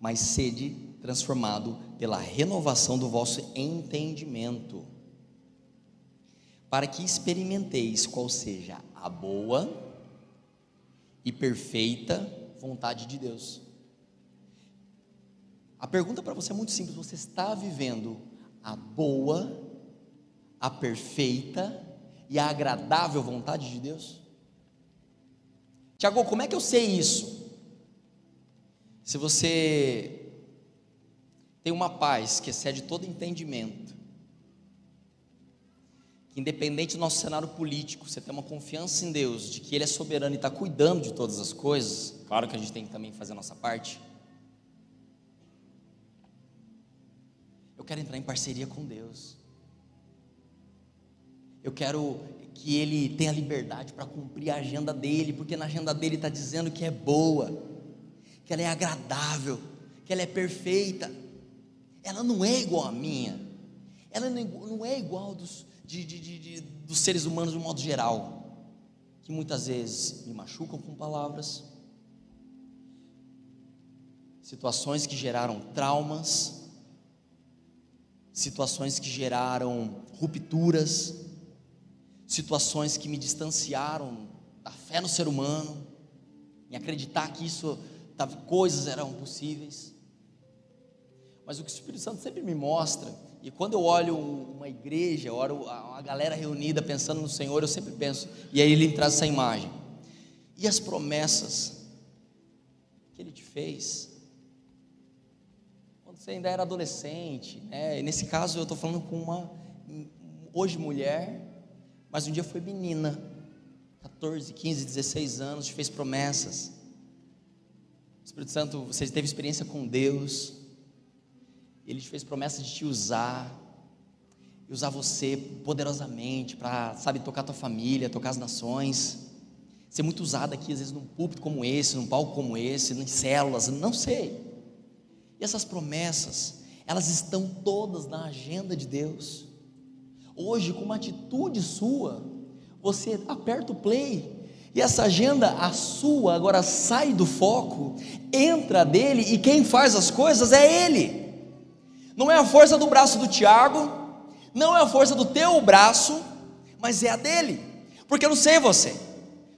mas sede transformado pela renovação do vosso entendimento, para que experimenteis qual seja a boa e perfeita vontade de Deus. A pergunta para você é muito simples: você está vivendo a boa, a perfeita e a agradável vontade de Deus? Tiago, como é que eu sei isso? Se você tem uma paz que excede todo entendimento, independente do nosso cenário político, você tem uma confiança em Deus, de que Ele é soberano e está cuidando de todas as coisas, claro que a gente tem que também fazer a nossa parte. Eu quero entrar em parceria com Deus. Eu quero que ele tenha liberdade para cumprir a agenda dele, porque na agenda dele está dizendo que é boa, que ela é agradável, que ela é perfeita. Ela não é igual à minha, ela não é igual dos, de, de, de, dos seres humanos de um modo geral, que muitas vezes me machucam com palavras, situações que geraram traumas, situações que geraram rupturas, situações que me distanciaram da fé no ser humano, em acreditar que isso, coisas eram possíveis. Mas o que o Espírito Santo sempre me mostra, e quando eu olho uma igreja, eu olho uma galera reunida pensando no Senhor, eu sempre penso, e aí ele traz essa imagem. E as promessas que ele te fez, quando você ainda era adolescente, né? E nesse caso eu estou falando com uma hoje mulher, mas um dia foi menina, 14, 15, 16 anos, te fez promessas. O Espírito Santo, você teve experiência com Deus, ele te fez promessa de te usar, e usar você poderosamente para, sabe, tocar tua família, tocar as nações, ser muito usado aqui, às vezes, num púlpito como esse, num palco como esse, em células, não sei. E essas promessas, elas estão todas na agenda de Deus. Hoje, com uma atitude sua, você aperta o play e essa agenda, a sua, agora sai do foco, entra dele e quem faz as coisas é ele. Não é a força do braço do Tiago, não é a força do teu braço, mas é a dele. Porque eu não sei você.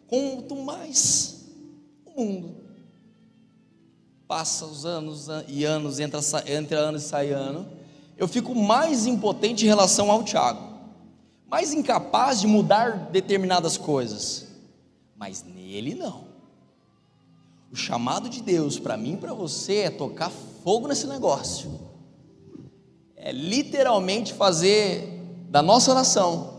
Quanto mais o mundo passa os anos e anos, entra, entra ano e sai ano, eu fico mais impotente em relação ao Tiago, mais incapaz de mudar determinadas coisas, mas nele não. O chamado de Deus para mim e para você é tocar fogo nesse negócio, é literalmente fazer da nossa nação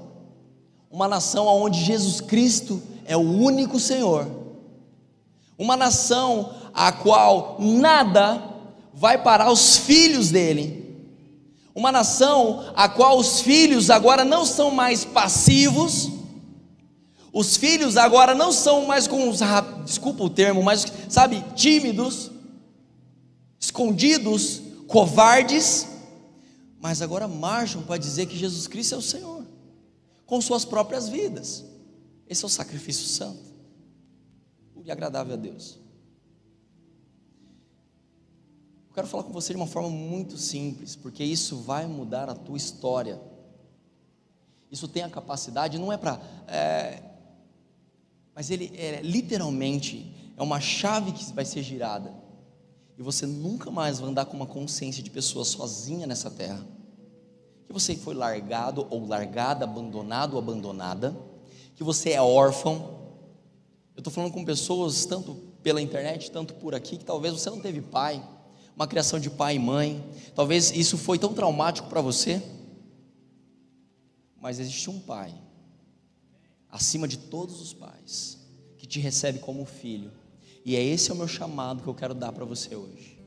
uma nação onde Jesus Cristo é o único Senhor, uma nação a qual nada vai parar os filhos dele. Uma nação a qual os filhos agora não são mais passivos, os filhos agora não são mais com os, desculpa o termo, mas sabe, tímidos, escondidos, covardes, mas agora marcham para dizer que Jesus Cristo é o Senhor, com suas próprias vidas. Esse é o sacrifício santo e agradável a Deus. quero falar com você de uma forma muito simples, porque isso vai mudar a tua história. Isso tem a capacidade, não é para. É, mas ele é literalmente é uma chave que vai ser girada. E você nunca mais vai andar com uma consciência de pessoa sozinha nessa terra. Que você foi largado ou largada, abandonado ou abandonada. Que você é órfão. Eu estou falando com pessoas, tanto pela internet, tanto por aqui, que talvez você não teve pai uma criação de pai e mãe. Talvez isso foi tão traumático para você. Mas existe um pai, acima de todos os pais, que te recebe como filho. E é esse é o meu chamado que eu quero dar para você hoje.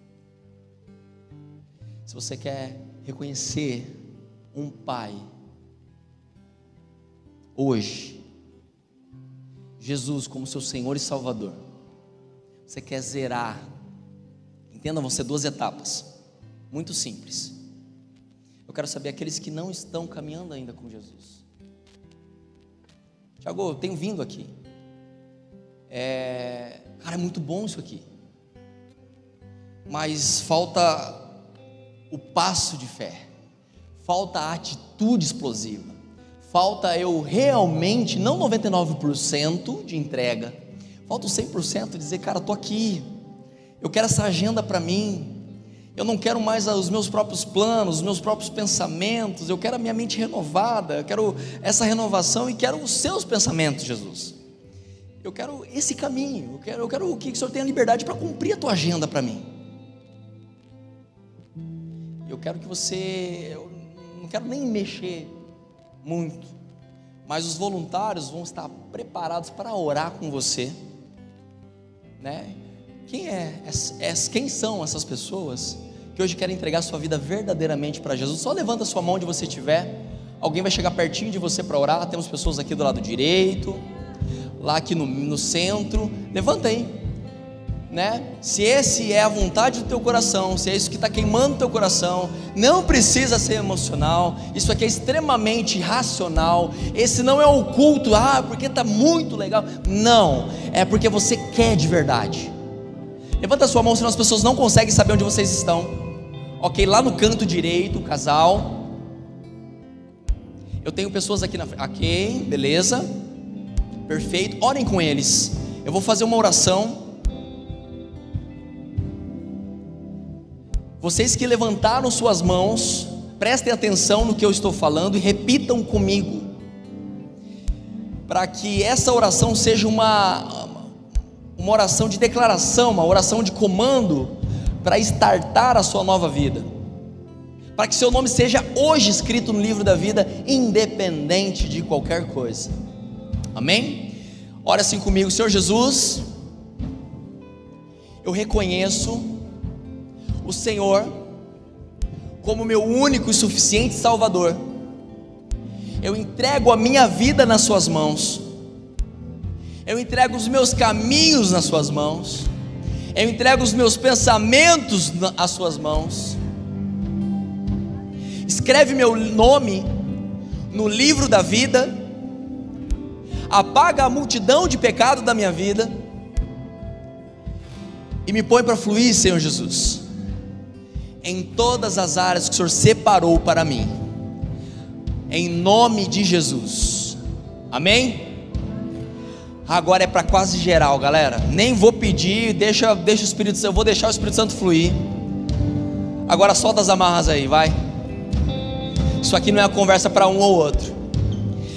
Se você quer reconhecer um pai, hoje, Jesus como seu Senhor e Salvador, você quer zerar Entenda, vão ser duas etapas. Muito simples. Eu quero saber aqueles que não estão caminhando ainda com Jesus. Tiago, eu tenho vindo aqui. É... Cara, é muito bom isso aqui. Mas falta o passo de fé. Falta a atitude explosiva. Falta eu realmente, não 99% de entrega, falta o 100% dizer, cara, estou aqui, eu quero essa agenda para mim. Eu não quero mais os meus próprios planos, os meus próprios pensamentos. Eu quero a minha mente renovada. Eu quero essa renovação e quero os seus pensamentos, Jesus. Eu quero esse caminho. Eu quero, eu quero que o Senhor tenha liberdade para cumprir a tua agenda para mim. Eu quero que você. Eu não quero nem mexer muito. Mas os voluntários vão estar preparados para orar com você, né? Quem é, é, quem são essas pessoas que hoje querem entregar sua vida verdadeiramente para Jesus? Só levanta sua mão onde você estiver. Alguém vai chegar pertinho de você para orar. Temos pessoas aqui do lado direito, lá aqui no, no centro. Levanta aí, né? Se esse é a vontade do teu coração, se é isso que está queimando o teu coração, não precisa ser emocional. Isso aqui é extremamente racional. Esse não é o culto, ah, porque está muito legal. Não, é porque você quer de verdade. Levanta a sua mão, senão as pessoas não conseguem saber onde vocês estão. Ok, lá no canto direito, casal. Eu tenho pessoas aqui na frente. Ok, beleza. Perfeito. Orem com eles. Eu vou fazer uma oração. Vocês que levantaram suas mãos, prestem atenção no que eu estou falando e repitam comigo. Para que essa oração seja uma uma oração de declaração, uma oração de comando para estartar a sua nova vida. Para que seu nome seja hoje escrito no livro da vida, independente de qualquer coisa. Amém? Ora assim comigo, Senhor Jesus, eu reconheço o Senhor como meu único e suficiente Salvador. Eu entrego a minha vida nas Suas mãos. Eu entrego os meus caminhos nas Suas mãos. Eu entrego os meus pensamentos às Suas mãos. Escreve meu nome no livro da vida. Apaga a multidão de pecado da minha vida. E me põe para fluir, Senhor Jesus, em todas as áreas que o Senhor separou para mim. Em nome de Jesus. Amém? Agora é para quase geral, galera. Nem vou pedir, deixa, deixa o Espírito Santo, eu vou deixar o Espírito Santo fluir. Agora solta as amarras aí, vai. Isso aqui não é uma conversa para um ou outro.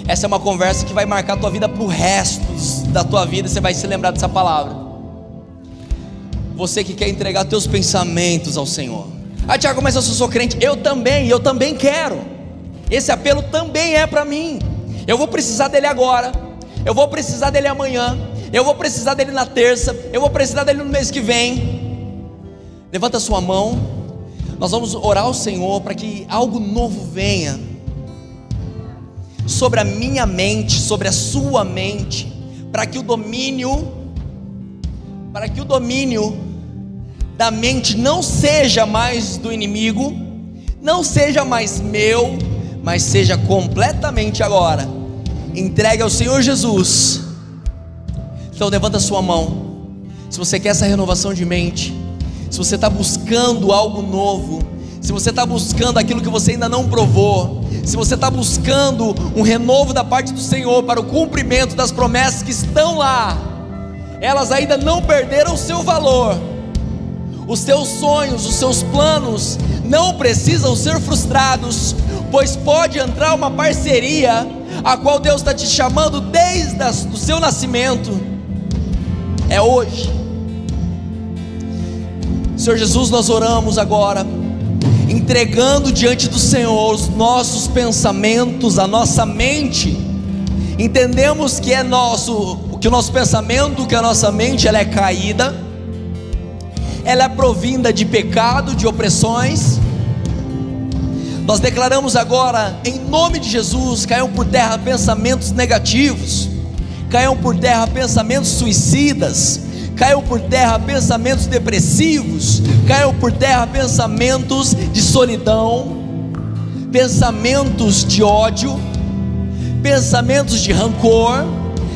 Essa é uma conversa que vai marcar a tua vida para o resto da tua vida. Você vai se lembrar dessa palavra. Você que quer entregar teus pensamentos ao Senhor. Ah, Tiago, mas eu sou crente. Eu também, eu também quero. Esse apelo também é para mim. Eu vou precisar dele agora eu vou precisar dele amanhã, eu vou precisar dele na terça, eu vou precisar dele no mês que vem. Levanta sua mão, nós vamos orar ao Senhor para que algo novo venha sobre a minha mente, sobre a sua mente, para que o domínio, para que o domínio da mente não seja mais do inimigo, não seja mais meu, mas seja completamente agora entregue ao Senhor Jesus. Então levanta sua mão. Se você quer essa renovação de mente, se você está buscando algo novo, se você está buscando aquilo que você ainda não provou, se você está buscando um renovo da parte do Senhor para o cumprimento das promessas que estão lá, elas ainda não perderam o seu valor. Os seus sonhos, os seus planos não precisam ser frustrados, pois pode entrar uma parceria a qual Deus está te chamando desde o seu nascimento, é hoje. Senhor Jesus, nós oramos agora, entregando diante do Senhor os nossos pensamentos, a nossa mente. Entendemos que é nosso, que o nosso pensamento, que a nossa mente, ela é caída, ela é provinda de pecado, de opressões. Nós declaramos agora, em nome de Jesus, caiam por terra pensamentos negativos, caiam por terra pensamentos suicidas, caiam por terra pensamentos depressivos, caiam por terra pensamentos de solidão, pensamentos de ódio, pensamentos de rancor.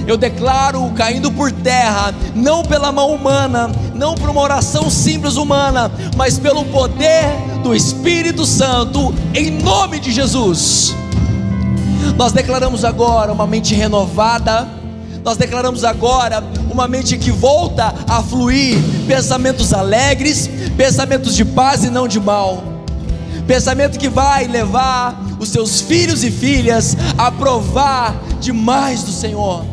Eu declaro caindo por terra, não pela mão humana, não por uma oração simples humana, mas pelo poder do Espírito Santo, em nome de Jesus. Nós declaramos agora uma mente renovada, nós declaramos agora uma mente que volta a fluir pensamentos alegres, pensamentos de paz e não de mal, pensamento que vai levar os seus filhos e filhas a provar demais do Senhor.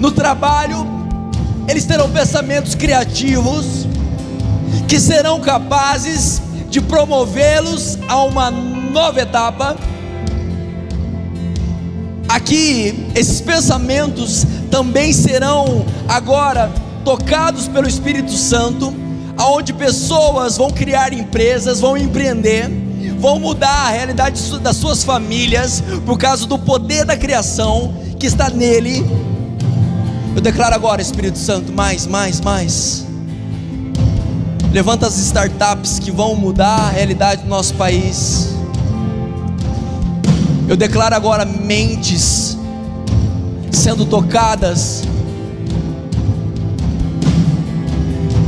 No trabalho, eles terão pensamentos criativos que serão capazes de promovê-los a uma nova etapa. Aqui, esses pensamentos também serão agora tocados pelo Espírito Santo, aonde pessoas vão criar empresas, vão empreender, vão mudar a realidade das suas famílias por causa do poder da criação que está nele. Eu declaro agora, Espírito Santo, mais, mais, mais. Levanta as startups que vão mudar a realidade do nosso país. Eu declaro agora mentes sendo tocadas.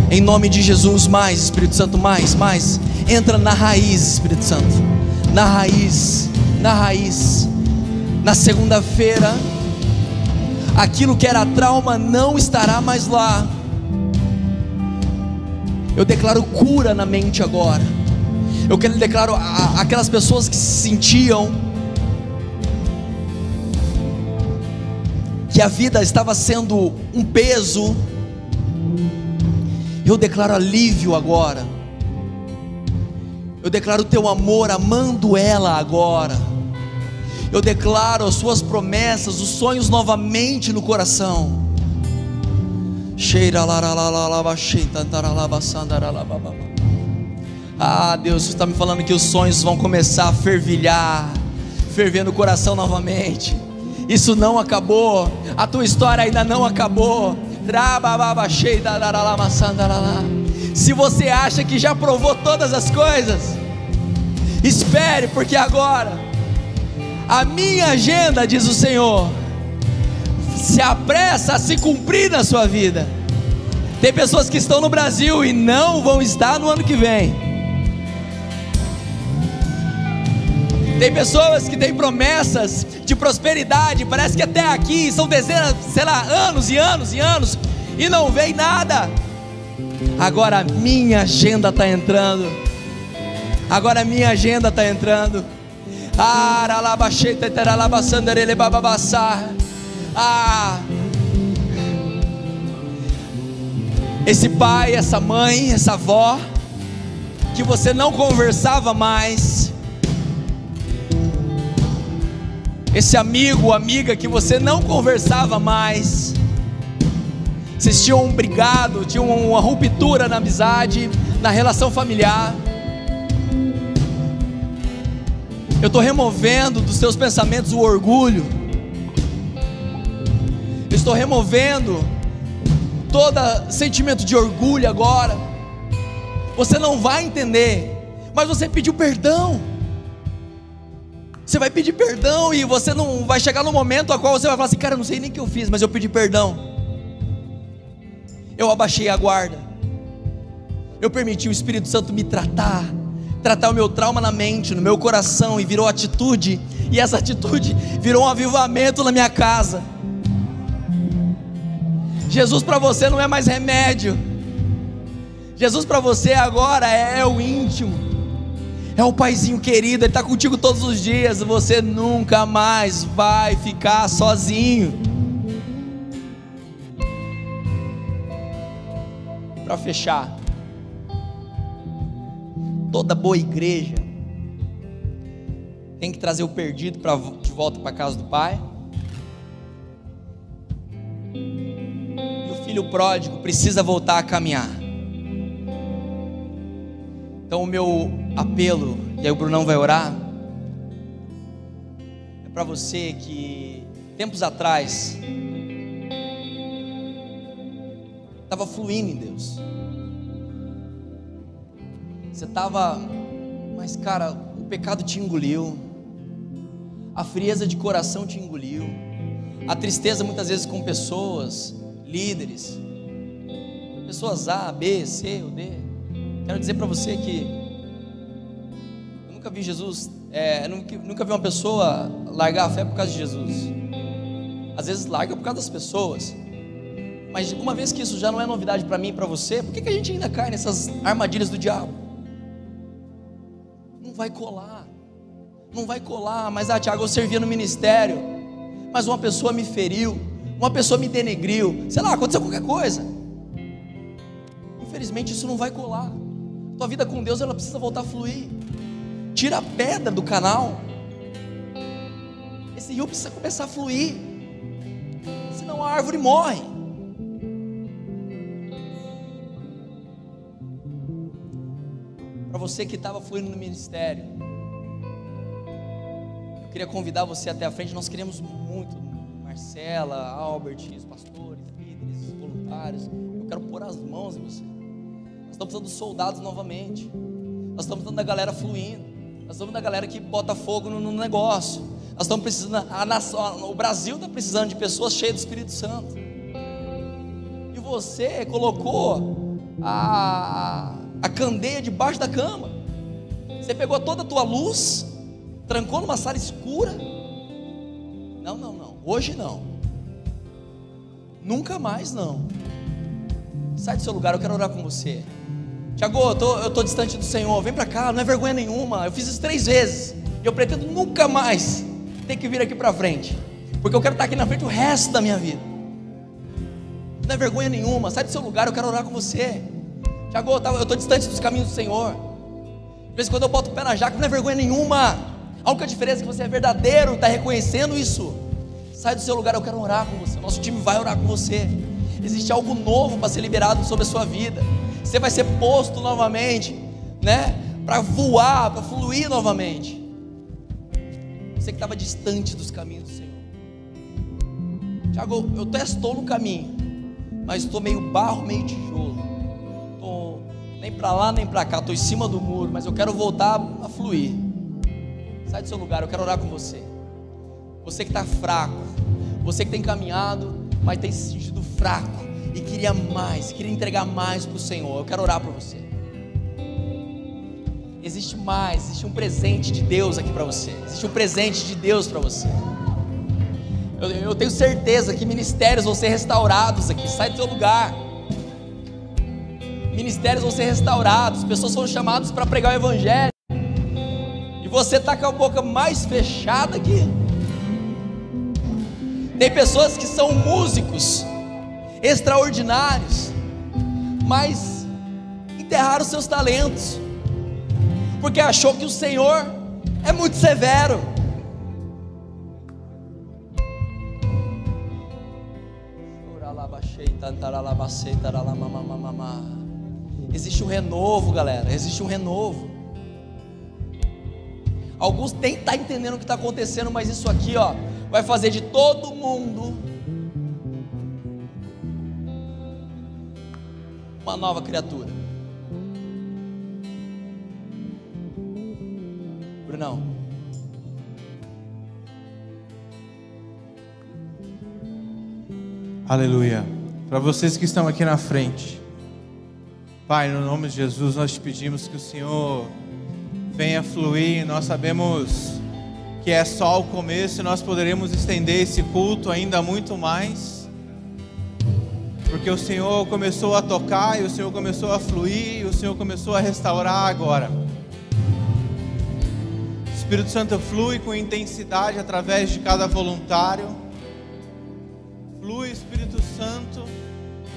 Em nome de Jesus, mais, Espírito Santo, mais, mais. Entra na raiz, Espírito Santo. Na raiz, na raiz. Na segunda-feira, aquilo que era trauma não estará mais lá eu declaro cura na mente agora. Eu quero declaro aquelas pessoas que se sentiam que a vida estava sendo um peso. Eu declaro alívio agora. Eu declaro o teu amor amando ela agora. Eu declaro as suas promessas, os sonhos novamente no coração. Cheira lá, lá, lá, lá. Ah, Deus, você está me falando que os sonhos vão começar a fervilhar, ferver no coração novamente. Isso não acabou, a tua história ainda não acabou. Se você acha que já provou todas as coisas, espere, porque agora a minha agenda, diz o Senhor, se apressa a se cumprir na sua vida. Tem pessoas que estão no Brasil e não vão estar no ano que vem. Tem pessoas que têm promessas de prosperidade, parece que até aqui são dezenas, sei lá, anos e anos e anos, e não vem nada. Agora a minha agenda está entrando. Agora a minha agenda está entrando. Ah, esse pai, essa mãe, essa avó, que você não conversava mais, esse amigo, amiga que você não conversava mais, vocês tinham um brigado, tinham uma ruptura na amizade, na relação familiar. Eu estou removendo dos seus pensamentos o orgulho. Eu estou removendo todo sentimento de orgulho agora. Você não vai entender, mas você pediu perdão. Você vai pedir perdão e você não vai chegar no momento a qual você vai falar assim, cara, eu não sei nem o que eu fiz, mas eu pedi perdão. Eu abaixei a guarda. Eu permiti o Espírito Santo me tratar, tratar o meu trauma na mente, no meu coração e virou atitude. E essa atitude virou um avivamento na minha casa. Jesus para você não é mais remédio. Jesus para você agora é, o íntimo. É o paizinho querido, ele está contigo todos os dias. Você nunca mais vai ficar sozinho. Para fechar, toda boa igreja tem que trazer o perdido pra, de volta para casa do pai. E o filho pródigo precisa voltar a caminhar. Então, o meu apelo, e aí o Brunão vai orar, é para você que tempos atrás estava fluindo em Deus. Você estava, mas cara, o pecado te engoliu, a frieza de coração te engoliu, a tristeza muitas vezes com pessoas, líderes, pessoas A, B, C ou D. Quero dizer para você que nunca vi Jesus, é, nunca, nunca vi uma pessoa largar a fé por causa de Jesus. Às vezes larga por causa das pessoas. Mas uma vez que isso já não é novidade para mim e para você, por que, que a gente ainda cai nessas armadilhas do diabo? Não vai colar. Não vai colar. Mas, ah, Tiago, eu servia no ministério. Mas uma pessoa me feriu. Uma pessoa me denegriu. Sei lá, aconteceu qualquer coisa. Infelizmente, isso não vai colar. Tua vida com Deus, ela precisa voltar a fluir. Tira a pedra do canal. Esse rio precisa começar a fluir. Senão a árvore morre. Para você que estava fluindo no ministério, eu queria convidar você até a frente. Nós queremos muito, Marcela, Albert, os pastores, líderes, voluntários. Eu quero pôr as mãos em você. Nós estamos dos soldados novamente. Nós estamos precisando da galera fluindo. Nós estamos da galera que bota fogo no, no negócio. Nós estamos precisando, a nação, o Brasil está precisando de pessoas cheias do Espírito Santo. E você colocou a, a candeia debaixo da cama. Você pegou toda a tua luz, trancou numa sala escura. Não, não, não. Hoje não. Nunca mais não. Sai do seu lugar, eu quero orar com você. Tiago, eu tô, eu tô distante do Senhor. Vem para cá, não é vergonha nenhuma. Eu fiz isso três vezes. E eu pretendo nunca mais ter que vir aqui para frente. Porque eu quero estar aqui na frente o resto da minha vida. Não é vergonha nenhuma. Sai do seu lugar, eu quero orar com você. Tiago, eu estou distante dos caminhos do Senhor. De vez em quando eu boto o pé na jaca, não é vergonha nenhuma. A única diferença é que você é verdadeiro, está reconhecendo isso. Sai do seu lugar, eu quero orar com você. Nosso time vai orar com você. Existe algo novo para ser liberado sobre a sua vida. Você vai ser posto novamente, né? Para voar, para fluir novamente. Você que estava distante dos caminhos do Senhor. Tiago, eu até estou no caminho, mas estou meio barro, meio tijolo. Tô nem para lá nem para cá, estou em cima do muro, mas eu quero voltar a fluir. Sai do seu lugar, eu quero orar com você. Você que está fraco, você que tem caminhado, mas tem se sentido fraco e queria mais, queria entregar mais para o Senhor. Eu quero orar por você. Existe mais, existe um presente de Deus aqui para você. Existe um presente de Deus para você. Eu, eu tenho certeza que ministérios vão ser restaurados aqui. Sai do seu lugar. Ministérios vão ser restaurados. Pessoas foram chamadas para pregar o Evangelho. E você está com a boca mais fechada aqui. Tem pessoas que são músicos extraordinários, mas enterraram seus talentos, porque achou que o Senhor é muito severo. Existe um renovo, galera. Existe um renovo. Alguns nem tá entendendo o que está acontecendo, mas isso aqui, ó, vai fazer de todo mundo uma nova criatura. Brunão. Aleluia. Para vocês que estão aqui na frente, Pai, no nome de Jesus, nós te pedimos que o Senhor venha fluir. Nós sabemos que é só o começo e nós poderemos estender esse culto ainda muito mais. Porque o Senhor começou a tocar e o Senhor começou a fluir e o Senhor começou a restaurar agora. O Espírito Santo flui com intensidade através de cada voluntário. Flui, Espírito Santo.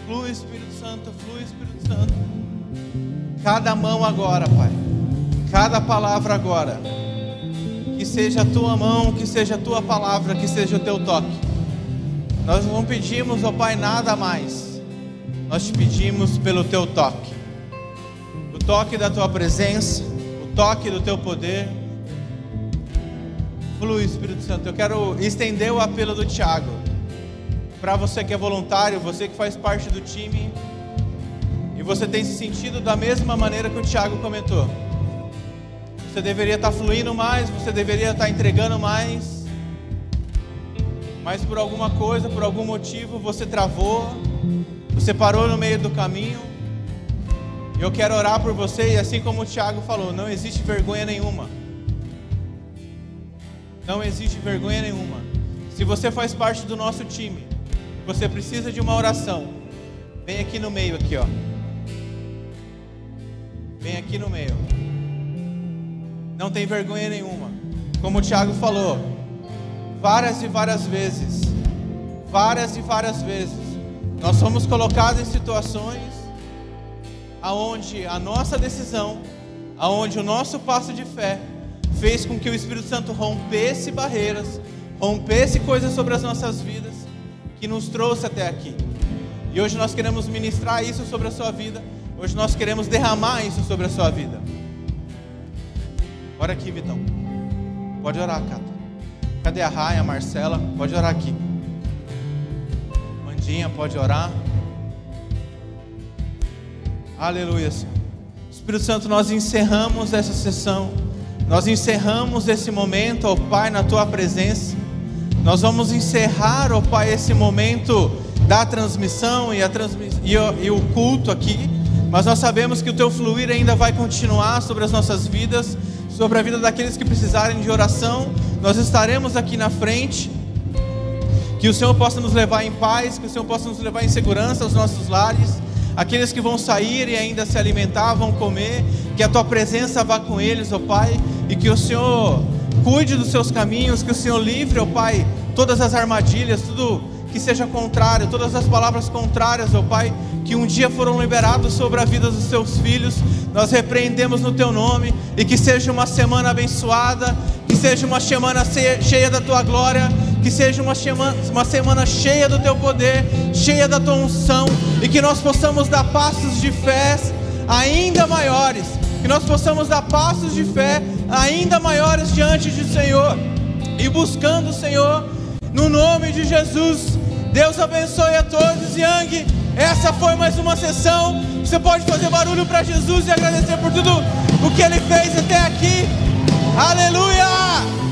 Flui, Espírito Santo. Flui, Espírito Santo. Cada mão agora, Pai. Cada palavra agora. Que seja a tua mão, que seja a tua palavra, que seja o teu toque. Nós não pedimos, ó Pai, nada mais. Nós te pedimos pelo teu toque. O toque da tua presença, o toque do teu poder. Flui, Espírito Santo. Eu quero estender o apelo do Tiago para você que é voluntário, você que faz parte do time, e você tem se sentido da mesma maneira que o Tiago comentou. Você deveria estar fluindo mais, você deveria estar entregando mais, mas por alguma coisa, por algum motivo, você travou, você parou no meio do caminho. Eu quero orar por você, e assim como o Tiago falou, não existe vergonha nenhuma. Não existe vergonha nenhuma. Se você faz parte do nosso time, você precisa de uma oração, vem aqui no meio aqui, ó. Vem aqui no meio. Não tem vergonha nenhuma. Como o Tiago falou, várias e várias vezes, várias e várias vezes, nós somos colocados em situações aonde a nossa decisão, aonde o nosso passo de fé fez com que o Espírito Santo rompesse barreiras, rompesse coisas sobre as nossas vidas que nos trouxe até aqui. E hoje nós queremos ministrar isso sobre a sua vida. Hoje nós queremos derramar isso sobre a sua vida. Ora aqui, Vitão. Pode orar, Cato. Cadê a Raia, a Marcela? Pode orar aqui. Pode orar. Aleluia, Senhor. Espírito Santo, nós encerramos essa sessão. Nós encerramos esse momento, ó Pai, na tua presença. Nós vamos encerrar, ó Pai, esse momento da transmissão e, a transmiss... e, o, e o culto aqui, mas nós sabemos que o teu fluir ainda vai continuar sobre as nossas vidas, sobre a vida daqueles que precisarem de oração. Nós estaremos aqui na frente. Que o Senhor possa nos levar em paz, que o Senhor possa nos levar em segurança aos nossos lares. Aqueles que vão sair e ainda se alimentar, vão comer, que a tua presença vá com eles, ó Pai, e que o Senhor cuide dos seus caminhos, que o Senhor livre, ó Pai, todas as armadilhas, tudo que seja contrário, todas as palavras contrárias, ó Pai, que um dia foram liberados sobre a vida dos seus filhos, nós repreendemos no teu nome e que seja uma semana abençoada, que seja uma semana cheia da tua glória, que seja uma semana, uma semana cheia do teu poder, cheia da tua unção e que nós possamos dar passos de fé ainda maiores, que nós possamos dar passos de fé ainda maiores diante do Senhor e buscando o Senhor no nome de Jesus. Deus abençoe a todos, Yang. Essa foi mais uma sessão. Você pode fazer barulho para Jesus e agradecer por tudo o que ele fez até aqui. Aleluia!